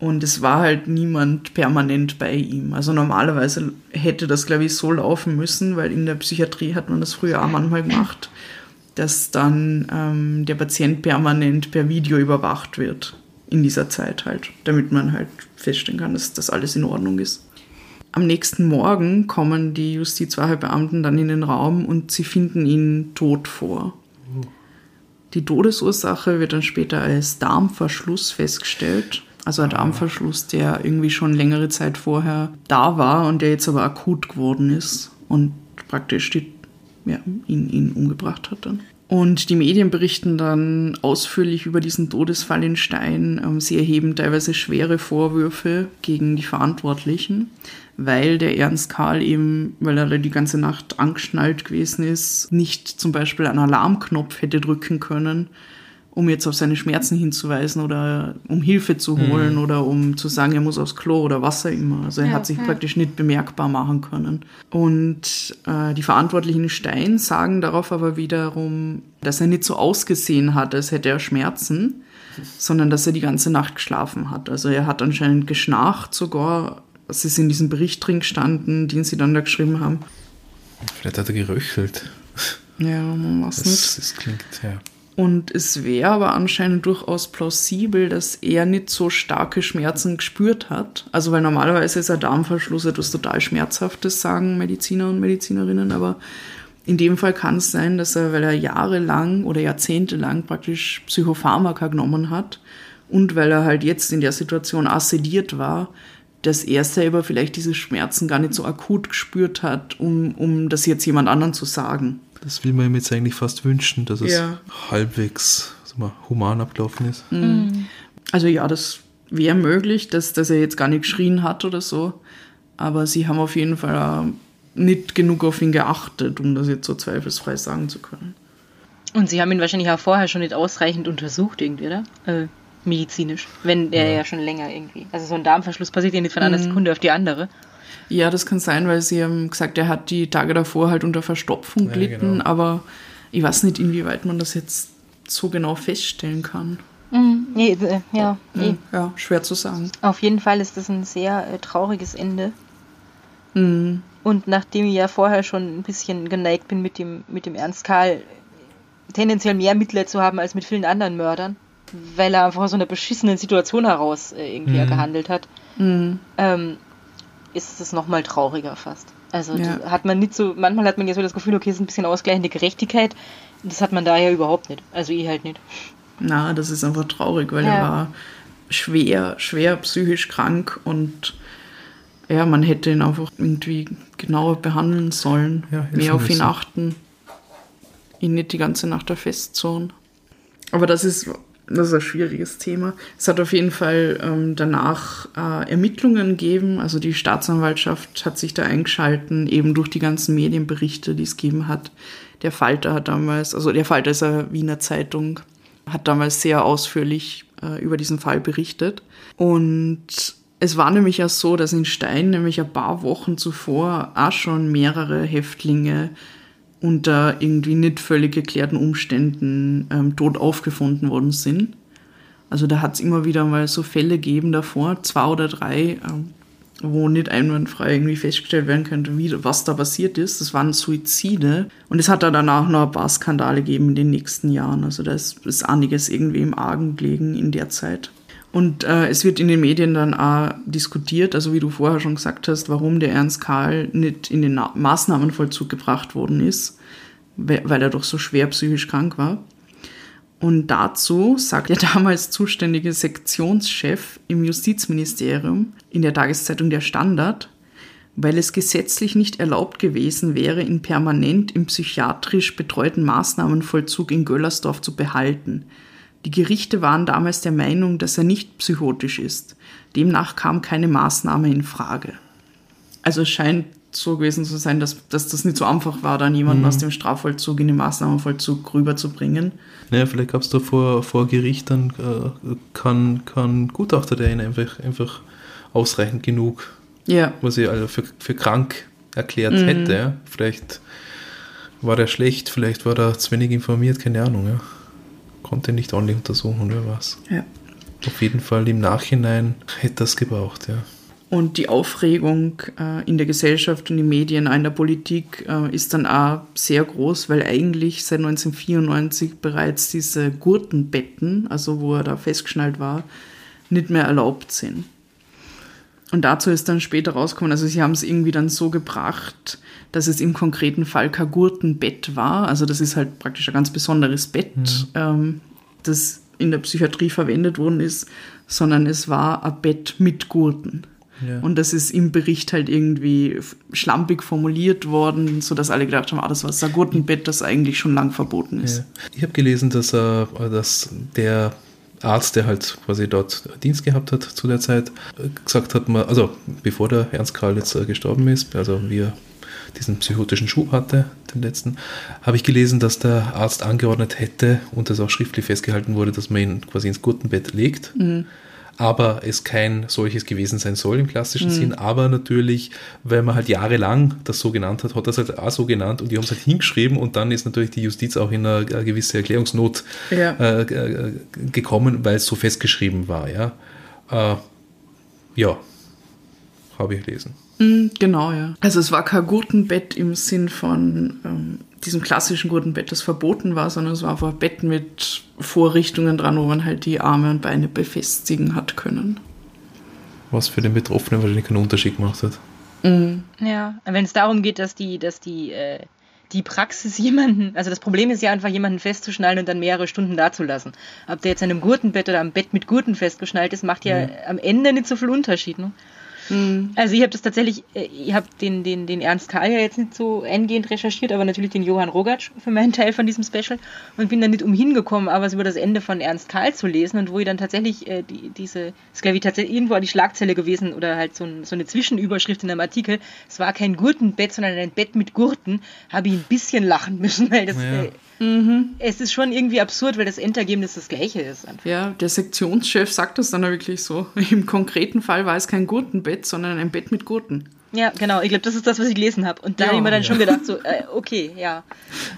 Speaker 3: Und es war halt niemand permanent bei ihm. Also normalerweise hätte das, glaube ich, so laufen müssen, weil in der Psychiatrie hat man das früher auch manchmal gemacht, dass dann ähm, der Patient permanent per Video überwacht wird in dieser Zeit halt, damit man halt feststellen kann, dass das alles in Ordnung ist. Am nächsten Morgen kommen die Justizwahlbeamten dann in den Raum und sie finden ihn tot vor. Die Todesursache wird dann später als Darmverschluss festgestellt. Also ein Darmverschluss, der irgendwie schon längere Zeit vorher da war und der jetzt aber akut geworden ist und praktisch die, ja, ihn, ihn umgebracht hat dann. Und die Medien berichten dann ausführlich über diesen Todesfall in Stein. Ähm, sie erheben teilweise schwere Vorwürfe gegen die Verantwortlichen, weil der Ernst Karl eben, weil er da die ganze Nacht angeschnallt gewesen ist, nicht zum Beispiel einen Alarmknopf hätte drücken können um jetzt auf seine Schmerzen hinzuweisen oder um Hilfe zu holen mhm. oder um zu sagen, er muss aufs Klo oder was auch immer. Also er ja, hat sich ja. praktisch nicht bemerkbar machen können. Und äh, die Verantwortlichen in Stein sagen darauf aber wiederum, dass er nicht so ausgesehen hat, als hätte er Schmerzen, sondern dass er die ganze Nacht geschlafen hat. Also er hat anscheinend geschnarcht sogar. Es ist in diesem Bericht drin gestanden, den sie dann da geschrieben haben.
Speaker 2: Vielleicht hat er geröchelt.
Speaker 3: Ja, man weiß
Speaker 2: das,
Speaker 3: nicht.
Speaker 2: Das klingt, ja.
Speaker 3: Und es wäre aber anscheinend durchaus plausibel, dass er nicht so starke Schmerzen gespürt hat. Also, weil normalerweise ist ein Darmverschluss etwas total Schmerzhaftes, sagen Mediziner und Medizinerinnen. Aber in dem Fall kann es sein, dass er, weil er jahrelang oder jahrzehntelang praktisch Psychopharmaka genommen hat und weil er halt jetzt in der Situation assediert war, dass er selber vielleicht diese Schmerzen gar nicht so akut gespürt hat, um, um das jetzt jemand anderen zu sagen.
Speaker 2: Das will man ihm jetzt eigentlich fast wünschen, dass es ja. halbwegs mal, human abgelaufen ist.
Speaker 3: Mhm. Also ja, das wäre möglich, dass, dass er jetzt gar nicht geschrien hat oder so. Aber sie haben auf jeden Fall nicht genug auf ihn geachtet, um das jetzt so zweifelsfrei sagen zu können.
Speaker 1: Und sie haben ihn wahrscheinlich auch vorher schon nicht ausreichend untersucht, irgendwie, oder? Äh, medizinisch. Wenn er ja. ja. schon länger irgendwie. Also so ein Darmverschluss passiert ja nicht von einer mhm. Sekunde auf die andere.
Speaker 3: Ja, das kann sein, weil sie haben gesagt, er hat die Tage davor halt unter Verstopfung gelitten, ja, genau. aber ich weiß nicht, inwieweit man das jetzt so genau feststellen kann.
Speaker 1: Mhm. Nee, äh, ja,
Speaker 3: nee. ja, schwer zu sagen.
Speaker 1: Auf jeden Fall ist das ein sehr äh, trauriges Ende. Mhm. Und nachdem ich ja vorher schon ein bisschen geneigt bin, mit dem, mit dem Ernst Karl tendenziell mehr Mitleid zu haben als mit vielen anderen Mördern, weil er einfach aus so einer beschissenen Situation heraus äh, irgendwie mhm. gehandelt hat, mhm. ähm, ist es nochmal trauriger fast. Also ja. hat man nicht so, manchmal hat man ja so das Gefühl, okay, es ist ein bisschen ausgleichende Gerechtigkeit. Das hat man da ja überhaupt nicht. Also ich halt nicht.
Speaker 3: Na, das ist einfach traurig, weil ja. er war schwer, schwer psychisch krank und ja, man hätte ihn einfach irgendwie genauer behandeln sollen, ja, mehr auf ihn achten, ihn nicht die ganze Nacht da festzone. Aber das ist das ist ein schwieriges Thema. Es hat auf jeden Fall ähm, danach äh, Ermittlungen gegeben. Also die Staatsanwaltschaft hat sich da eingeschalten, eben durch die ganzen Medienberichte, die es gegeben hat. Der Falter hat damals, also der Falter ist eine Wiener Zeitung, hat damals sehr ausführlich äh, über diesen Fall berichtet. Und es war nämlich auch so, dass in Stein nämlich ein paar Wochen zuvor auch schon mehrere Häftlinge unter irgendwie nicht völlig geklärten Umständen ähm, tot aufgefunden worden sind. Also da hat es immer wieder mal so Fälle gegeben davor, zwei oder drei, ähm, wo nicht einwandfrei irgendwie festgestellt werden könnte, wie, was da passiert ist. Das waren Suizide. Und es hat da danach noch ein paar Skandale gegeben in den nächsten Jahren. Also da ist, ist einiges irgendwie im Argen gelegen in der Zeit. Und äh, es wird in den Medien dann auch diskutiert, also wie du vorher schon gesagt hast, warum der Ernst Karl nicht in den Na Maßnahmenvollzug gebracht worden ist, weil er doch so schwer psychisch krank war. Und dazu sagt der (laughs) damals zuständige Sektionschef im Justizministerium in der Tageszeitung Der Standard, weil es gesetzlich nicht erlaubt gewesen wäre, ihn permanent im psychiatrisch betreuten Maßnahmenvollzug in Göllersdorf zu behalten – die Gerichte waren damals der Meinung, dass er nicht psychotisch ist. Demnach kam keine Maßnahme in Frage. Also es scheint so gewesen zu sein, dass, dass das nicht so einfach war, dann jemanden
Speaker 2: Mhm.
Speaker 3: aus dem Strafvollzug in den Maßnahmenvollzug rüberzubringen.
Speaker 2: Naja, vielleicht gab es da vor, vor Gericht dann äh, kann, kann Gutachter, der ihn einfach, einfach ausreichend genug,
Speaker 3: Ja,
Speaker 2: was er also für, für krank erklärt
Speaker 3: Mhm.
Speaker 2: hätte. Vielleicht war der schlecht, vielleicht war er zu wenig informiert, keine Ahnung. Ja. Konnte nicht ordentlich untersuchen, wer was.
Speaker 3: ja.
Speaker 2: Auf jeden Fall im Nachhinein hätte das gebraucht, ja.
Speaker 3: Und die Aufregung äh, in der Gesellschaft und in den Medien, auch in der Politik äh, ist dann auch sehr groß, weil eigentlich seit 1994 bereits diese Gurtenbetten, also wo er da festgeschnallt war, nicht mehr erlaubt sind. Und dazu ist dann später rausgekommen, also sie haben es irgendwie dann so gebracht, dass es im konkreten Fall kein Gurtenbett war. Also das ist halt praktisch ein ganz besonderes Bett, ähm, das in der Psychiatrie verwendet worden ist, sondern es war ein Bett mit Gurten.
Speaker 2: Ja.
Speaker 3: Und das ist im Bericht halt irgendwie schlampig formuliert worden, sodass alle gedacht haben, ah, das war ein Gurtenbett, das eigentlich schon lang verboten ist.
Speaker 2: Ja. Ich habe gelesen, dass, er, dass der Arzt, der halt quasi dort Dienst gehabt hat zu der Zeit, gesagt hat, man- also bevor der Ernst Karl jetzt äh, gestorben ist, also wie er diesen psychotischen Schub hatte, den letzten, habe ich gelesen, dass der Arzt angeordnet hätte und das auch schriftlich festgehalten wurde, dass man ihn quasi ins Gurtenbett legt. Aber es kein solches gewesen sein soll im klassischen Sinn. Aber natürlich, weil man halt jahrelang das so genannt hat, hat das halt auch so genannt und die haben es halt hingeschrieben und dann ist natürlich die Justiz auch in eine, eine gewisse Erklärungsnot
Speaker 3: Ja.
Speaker 2: äh, äh, gekommen, weil es so festgeschrieben war. Ja, äh, ja habe ich gelesen.
Speaker 3: Mm, Genau, ja. Also es war kein Gurtenbett im Sinn von ähm, diesem klassischen Gurtenbett, das verboten war, sondern es war einfach ein Bett mit Vorrichtungen dran, wo man halt die Arme und Beine befestigen hat können.
Speaker 2: Was für den Betroffenen wahrscheinlich keinen Unterschied gemacht hat.
Speaker 1: Ja, wenn es darum geht, dass die, dass die, äh, die Praxis (laughs) jemanden, also das Problem ist ja einfach, jemanden festzuschnallen und dann mehrere Stunden dazulassen. Ob der jetzt an einem Gurtenbett oder am Bett mit Gurten festgeschnallt ist, macht ja am Ende nicht so viel Unterschied. Ne? Also ich habe das tatsächlich, äh, ich habe den, den, den Ernst Karl ja jetzt nicht so eingehend recherchiert, aber natürlich den Johann Rogatsch für meinen Teil von diesem Special und bin dann nicht umhin gekommen, aber über das Ende von Ernst Karl zu lesen und wo ich dann tatsächlich äh, die, diese, es glaube ich tatsächlich irgendwo die Schlagzeile gewesen oder halt so, ein, so eine Zwischenüberschrift in einem Artikel, es war kein Gurtenbett, sondern ein Bett mit Gurten, habe ich ein bisschen lachen müssen, weil das,
Speaker 2: Ja.
Speaker 1: äh, es ist schon irgendwie absurd, weil das Endergebnis das gleiche ist. Einfach.
Speaker 3: Ja, der Sektionschef sagt das dann auch wirklich so. (laughs) Im konkreten Fall war es kein Gurtenbett, sondern ein Bett mit Gurten.
Speaker 1: Ja, genau, ich glaube, das ist das, was ich gelesen habe. Und da
Speaker 3: Ja,
Speaker 1: habe ich mir dann
Speaker 2: ja.
Speaker 1: schon gedacht, so, äh, okay, ja.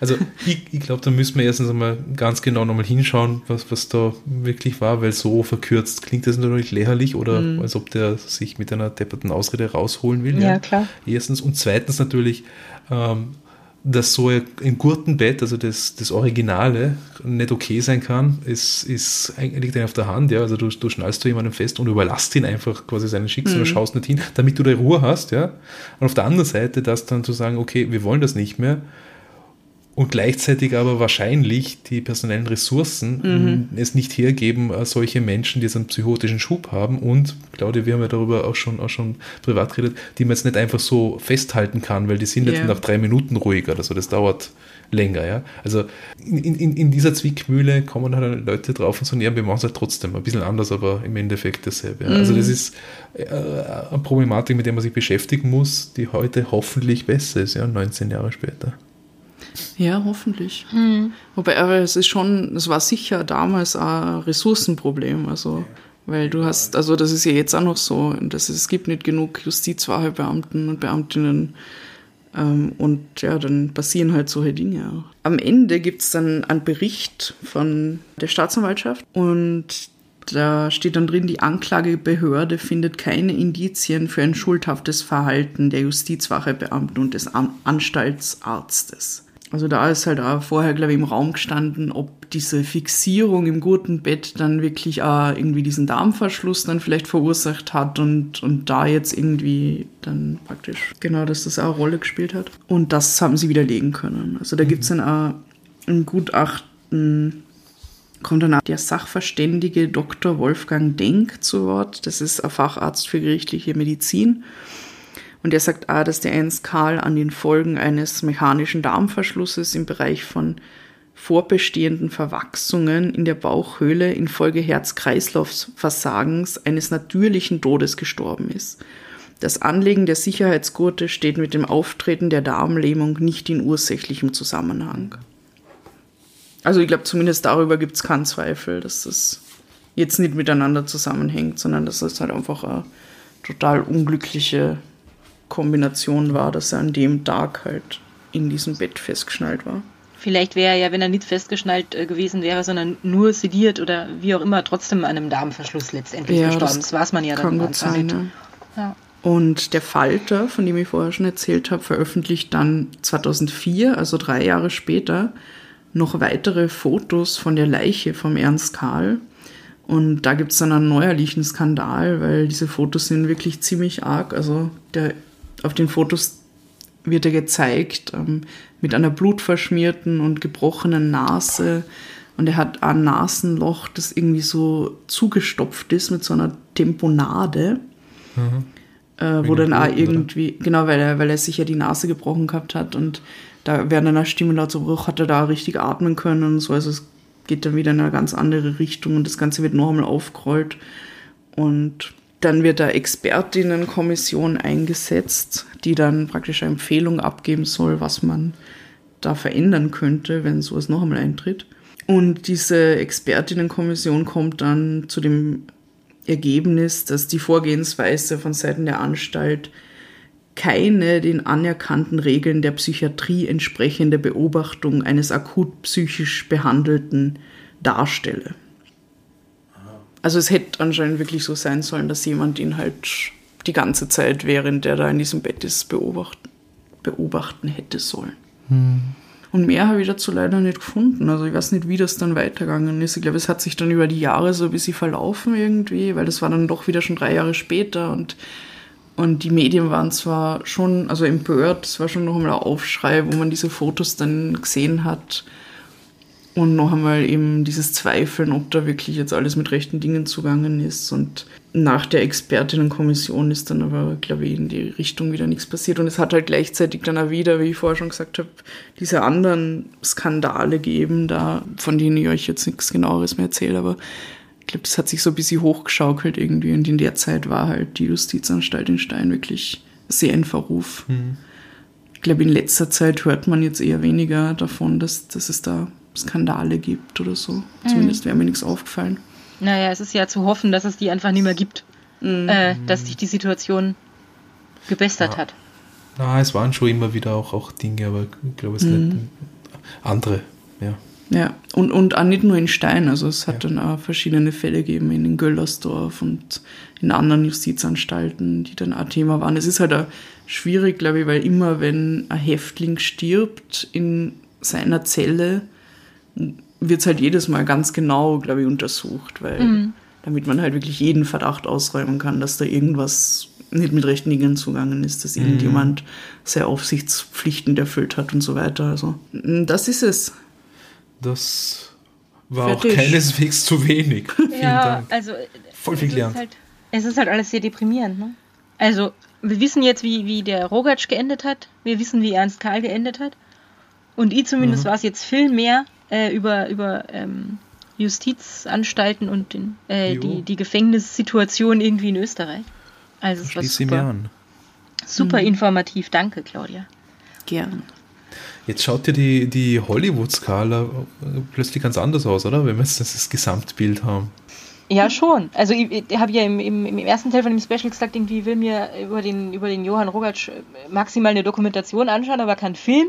Speaker 2: Also ich, ich glaube, da müssen wir erstens einmal ganz genau nochmal hinschauen, was, was da wirklich war, weil so verkürzt klingt das natürlich lächerlich oder als ob der sich mit einer depperten Ausrede rausholen will.
Speaker 1: Ja, klar.
Speaker 2: Erstens. Und zweitens natürlich, ähm, dass so ein Gurtenbett, also das, das Originale, nicht okay sein kann, ist, ist eigentlich liegt auf der Hand. Ja? Also du, du schnallst du jemanden fest und überlässt ihn einfach quasi seinen Schicksal und schaust nicht hin, damit du da Ruhe hast. Ja? Und auf der anderen Seite, das dann zu sagen, okay, wir wollen das nicht mehr, und gleichzeitig aber wahrscheinlich die personellen Ressourcen mh, es nicht hergeben, äh, solche Menschen, die jetzt einen psychotischen Schub haben und, Claudia, wir haben ja darüber auch schon, auch schon privat geredet, die man jetzt nicht einfach so festhalten kann, weil die sind jetzt
Speaker 3: Ja.
Speaker 2: nach drei Minuten ruhig oder so, das dauert länger, ja. Also in, in, in dieser Zwickmühle kommen halt Leute drauf und sagen, ja, wir machen es halt trotzdem, ein bisschen anders, aber im Endeffekt dasselbe. Ja. Also das ist äh, eine Problematik, mit der man sich beschäftigen muss, die heute hoffentlich besser ist, ja, 19 Jahre später.
Speaker 3: Ja, hoffentlich. Wobei, aber es ist schon, es war sicher damals ein Ressourcenproblem. Also, weil du hast, also das ist ja jetzt auch noch so, dass es, es gibt nicht genug Justizwahlbeamten und Beamtinnen. Ähm, und ja, dann passieren halt solche Dinge auch. Am Ende gibt es dann einen Bericht von der Staatsanwaltschaft und da steht dann drin, die Anklagebehörde findet keine Indizien für ein schuldhaftes Verhalten der Justizwachebeamten und des An Anstaltsarztes. Also da ist halt auch vorher, glaube ich, im Raum gestanden, ob diese Fixierung im guten Bett dann wirklich auch irgendwie diesen Darmverschluss dann vielleicht verursacht hat und, und da jetzt irgendwie dann praktisch, genau, dass das auch eine Rolle gespielt hat. Und das haben sie widerlegen können. Also da gibt's dann auch ein Gutachten, kommt dann auch der Sachverständige Dr. Wolfgang Denk zu Wort. Das ist ein Facharzt für gerichtliche Medizin. Und er sagt auch, dass der Ernst Karl an den Folgen eines mechanischen Darmverschlusses im Bereich von vorbestehenden Verwachsungen in der Bauchhöhle infolge Herz-Kreislauf-Versagens eines natürlichen Todes gestorben ist. Das Anlegen der Sicherheitsgurte steht mit dem Auftreten der Darmlähmung nicht in ursächlichem Zusammenhang. Also ich glaube, zumindest darüber gibt es keinen Zweifel, dass das jetzt nicht miteinander zusammenhängt, sondern dass es halt einfach eine total unglückliche Kombination war, dass er an dem Tag halt in diesem Bett festgeschnallt war.
Speaker 1: Vielleicht wäre er ja, wenn er nicht festgeschnallt äh, gewesen wäre, sondern nur sediert oder wie auch immer, trotzdem an einem Darmverschluss letztendlich
Speaker 3: Ja,
Speaker 1: gestorben.
Speaker 3: das
Speaker 1: Das weiß man ja
Speaker 3: Kann
Speaker 1: dann
Speaker 3: gut sein, ja.
Speaker 1: Ja.
Speaker 3: Und der Falter, von dem ich vorher schon erzählt habe, veröffentlicht dann 2004, also drei Jahre später, noch weitere Fotos von der Leiche vom Ernst Karl. Und da gibt es dann einen neuerlichen Skandal, weil diese Fotos sind wirklich ziemlich arg. Also der, auf den Fotos wird er gezeigt ähm, mit einer blutverschmierten und gebrochenen Nase. Und er hat ein Nasenloch, das irgendwie so zugestopft ist mit so einer Temponade äh, wo dann auch
Speaker 2: Bluten, oder?
Speaker 3: irgendwie, genau, weil er, weil er sich ja die Nase gebrochen gehabt hat und da während einer Stimmenlauterbruch hat er da richtig atmen können und so, also es geht dann wieder in eine ganz andere Richtung und das Ganze wird noch einmal aufgerollt und dann wird eine Expertinnenkommission eingesetzt, die dann praktisch eine Empfehlung abgeben soll, was man da verändern könnte, wenn sowas noch einmal eintritt. Und diese Expertinnenkommission kommt dann zu dem Ergebnis, dass die Vorgehensweise von Seiten der Anstalt keine den anerkannten Regeln der Psychiatrie entsprechende Beobachtung eines akut psychisch Behandelten darstelle. Also es hätte anscheinend wirklich so sein sollen, dass jemand ihn halt die ganze Zeit, während er da in diesem Bett ist, beobachten, beobachten hätte sollen. Und mehr habe ich dazu leider nicht gefunden. Also ich weiß nicht, wie das dann weitergegangen ist. Ich glaube, es hat sich dann über die Jahre so ein bisschen verlaufen irgendwie, weil das war dann doch wieder schon drei Jahre später und, und die Medien waren zwar schon, also empört, es war schon noch einmal ein Aufschrei, wo man diese Fotos dann gesehen hat und noch einmal eben dieses Zweifeln, ob da wirklich jetzt alles mit rechten Dingen zugangen ist. Und nach der Expertinnenkommission ist dann aber, glaube ich, in die Richtung wieder nichts passiert. Und es hat halt gleichzeitig dann auch wieder, wie ich vorher schon gesagt habe, diese anderen Skandale gegeben, da, von denen ich euch jetzt nichts genaueres mehr erzähle, aber ich glaube, das hat sich so ein bisschen hochgeschaukelt irgendwie. Und in der Zeit war halt die Justizanstalt in Stein wirklich sehr in Verruf. Ich glaube, in letzter Zeit hört man jetzt eher weniger davon, dass, dass es da Skandale gibt oder so. Zumindest wäre mir nichts aufgefallen.
Speaker 1: Naja, es ist ja zu hoffen, dass es die einfach nicht mehr gibt.
Speaker 3: Mhm.
Speaker 1: Äh, dass sich die Situation gebessert
Speaker 2: Ja.
Speaker 1: hat.
Speaker 2: Na, es waren schon immer wieder auch, auch Dinge, aber ich glaube, es nicht andere. Ja.
Speaker 3: Ja, und, und auch nicht nur in Stein. Also es hat dann auch verschiedene Fälle gegeben in Göllersdorf und in anderen Justizanstalten, die dann auch Thema waren. Es ist halt auch schwierig, glaube ich, weil immer, wenn ein Häftling stirbt in seiner Zelle, wird es halt jedes Mal ganz genau, glaube ich, untersucht, weil damit man halt wirklich jeden Verdacht ausräumen kann, dass da irgendwas nicht mit rechten Dingen zugangen ist, dass irgendjemand seine Aufsichtspflichten erfüllt hat und so weiter. Also das ist es.
Speaker 2: Das war auch
Speaker 3: Fertig.
Speaker 2: keineswegs zu wenig. (laughs) Vielen
Speaker 1: ja,
Speaker 2: Dank.
Speaker 1: also
Speaker 2: Voll viel
Speaker 1: es ist
Speaker 2: gelernt.
Speaker 1: Halt, es ist halt alles sehr deprimierend. Ne? Also wir wissen jetzt, wie, wie der Rogatsch geendet hat. Wir wissen, wie Ernst Karl geendet hat. Und ich zumindest
Speaker 2: Mhm.
Speaker 1: war es jetzt viel mehr äh, über, über ähm, Justizanstalten und den, äh, die, die Gefängnissituation irgendwie in Österreich. Also es war super,
Speaker 2: an.
Speaker 1: super informativ. Danke, Claudia.
Speaker 3: Gern.
Speaker 2: Jetzt schaut ja die, die Hollywood-Skala plötzlich ganz anders aus, oder? Wenn wir jetzt das Gesamtbild haben.
Speaker 1: Ja, schon. Also ich, ich habe ja im, im, im ersten Teil von dem Special gesagt, irgendwie will mir über den, über den Johann Rogatsch maximal eine Dokumentation anschauen, aber kein Film.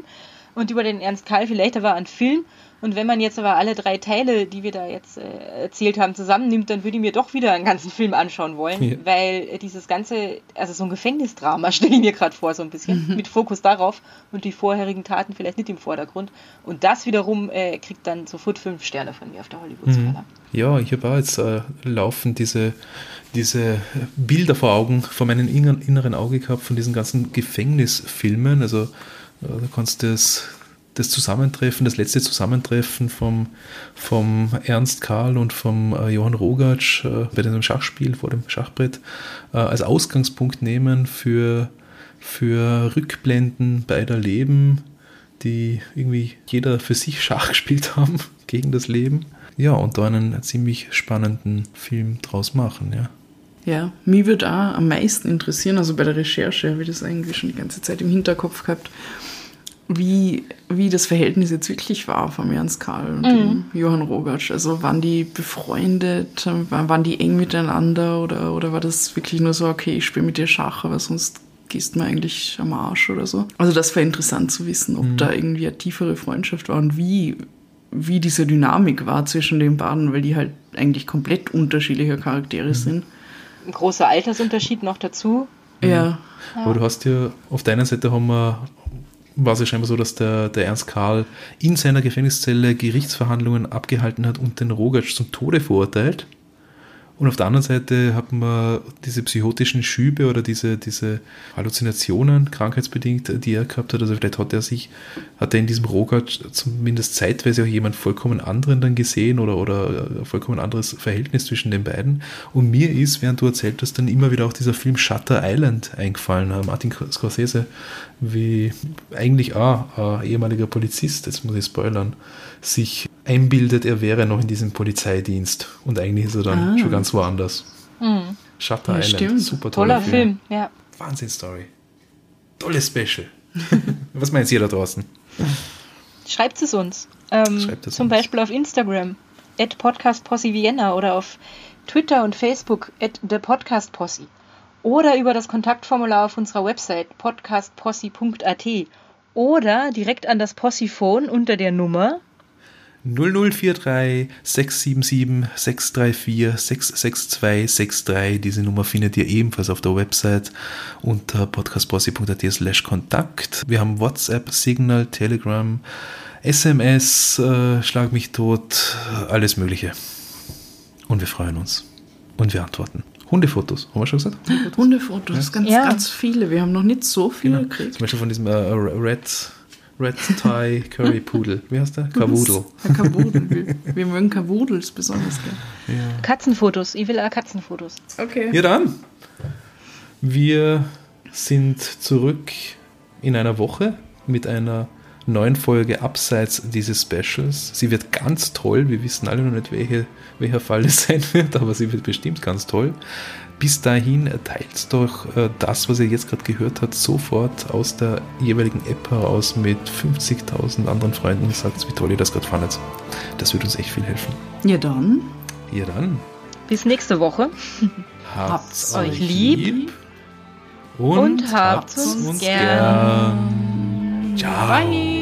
Speaker 1: Und über den Ernst Karl vielleicht aber ein Film. Und wenn man jetzt aber alle drei Teile, die wir da jetzt äh, erzählt haben, zusammennimmt, dann würde ich mir doch wieder einen ganzen Film anschauen wollen,
Speaker 2: Ja.
Speaker 1: weil äh, dieses ganze, also so ein Gefängnisdrama (laughs) stelle ich mir gerade vor, so ein bisschen, mit Fokus darauf und die vorherigen Taten vielleicht nicht im Vordergrund. Und das wiederum äh, kriegt dann sofort fünf Sterne von mir auf der Hollywood-Skala.
Speaker 2: Ja, ich habe auch jetzt äh, laufend diese, diese Bilder vor Augen, vor meinem inneren, inneren Auge gehabt von diesen ganzen Gefängnisfilmen. Also äh, da kannst du das, das Zusammentreffen, das letzte Zusammentreffen vom, vom Ernst Karl und vom äh, Johann Rogatsch äh, bei diesem Schachspiel vor dem Schachbrett äh, als Ausgangspunkt nehmen für, für Rückblenden beider Leben, die irgendwie jeder für sich (laughs) Schach gespielt haben (laughs) gegen das Leben. Ja, und da einen ziemlich spannenden Film draus machen, ja.
Speaker 3: Ja, mich würde auch am meisten interessieren, also bei der Recherche habe ich das eigentlich schon die ganze Zeit im Hinterkopf gehabt, wie, wie das Verhältnis jetzt wirklich war von Ernst Karl und dem Johann Rogatsch. Also waren die befreundet, waren, die eng miteinander oder, oder war das wirklich nur so, okay, ich spiele mit dir Schach, aber sonst gehst du mir eigentlich am Arsch oder so. Also das wäre interessant zu wissen, ob da irgendwie eine tiefere Freundschaft war und wie, wie diese Dynamik war zwischen den beiden, weil die halt eigentlich komplett unterschiedliche Charaktere sind.
Speaker 1: Ein großer Altersunterschied noch dazu.
Speaker 3: Ja.
Speaker 2: Aber du hast ja, auf der einen Seite haben wir, war es scheinbar so, dass der, der Ernst Karl in seiner Gefängniszelle Gerichtsverhandlungen abgehalten hat und den Rogatsch zum Tode verurteilt. Und auf der anderen Seite hat man diese psychotischen Schübe oder diese, diese Halluzinationen, krankheitsbedingt, die er gehabt hat. Also vielleicht hat er sich, hat er in diesem Rogatsch zumindest zeitweise auch jemand vollkommen anderen dann gesehen oder, oder ein vollkommen anderes Verhältnis zwischen den beiden. Und mir ist, während du erzählt hast, dann immer wieder auch dieser Film Shutter Island eingefallen. Martin Scorsese, wie eigentlich auch ein ehemaliger Polizist, jetzt muss ich spoilern, sich einbildet, er wäre noch in diesem Polizeidienst. Und eigentlich ist er dann
Speaker 3: Ah.
Speaker 2: schon ganz woanders. Shutter
Speaker 3: Ja,
Speaker 2: Island,
Speaker 3: stimmt.
Speaker 2: super toller
Speaker 1: Toller Film, ja.
Speaker 2: Wahnsinn-Story. Tolles Special. (laughs) Was meint ihr da draußen?
Speaker 1: Schreibt es uns. Ähm,
Speaker 2: Schreibt es
Speaker 1: zum
Speaker 2: uns.
Speaker 1: Beispiel auf Instagram, at podcastposse Vienna oder auf Twitter und Facebook, at thepodcastposse. Oder über das Kontaktformular auf unserer Website podcastposse.at. Oder direkt an das Possiphone unter der Nummer
Speaker 2: 0043 677 634 662 63. Diese Nummer findet ihr ebenfalls auf der Website unter podcastbossy.at slash Kontakt. Wir haben WhatsApp, Signal, Telegram, SMS, äh, Schlag mich tot, alles Mögliche. Und wir freuen uns. Und wir antworten. Hundefotos, haben wir schon gesagt?
Speaker 3: Hundefotos, ganz,
Speaker 1: Ja.
Speaker 3: ganz viele. Wir haben noch nicht so viele
Speaker 2: Genau.
Speaker 3: gekriegt.
Speaker 2: Zum Beispiel von diesem äh, Red, Red Tie Curry Pudel. Wie heißt der? Kavudel.
Speaker 3: Ja, Kavudel. wir, wir mögen Kavudels besonders gerne.
Speaker 1: Katzenfotos. Ich will auch Katzenfotos.
Speaker 3: Okay.
Speaker 2: Ja dann. Wir sind zurück in einer Woche mit einer neuen Folge abseits dieses Specials. Sie wird ganz toll. Wir wissen alle noch nicht, welche, welcher Fall es (laughs) sein wird, aber sie wird bestimmt ganz toll. Bis dahin teilt doch äh, das, was ihr jetzt gerade gehört habt, sofort aus der jeweiligen App heraus mit 50.000 anderen Freunden und sagt, wie toll ihr das gerade fandet. Das würde uns echt viel helfen.
Speaker 3: Ja, dann.
Speaker 2: Ja dann.
Speaker 1: Bis nächste Woche.
Speaker 2: Habt's
Speaker 1: euch lieb
Speaker 2: und,
Speaker 1: und habt's uns gern.
Speaker 2: Ciao.
Speaker 3: Bye.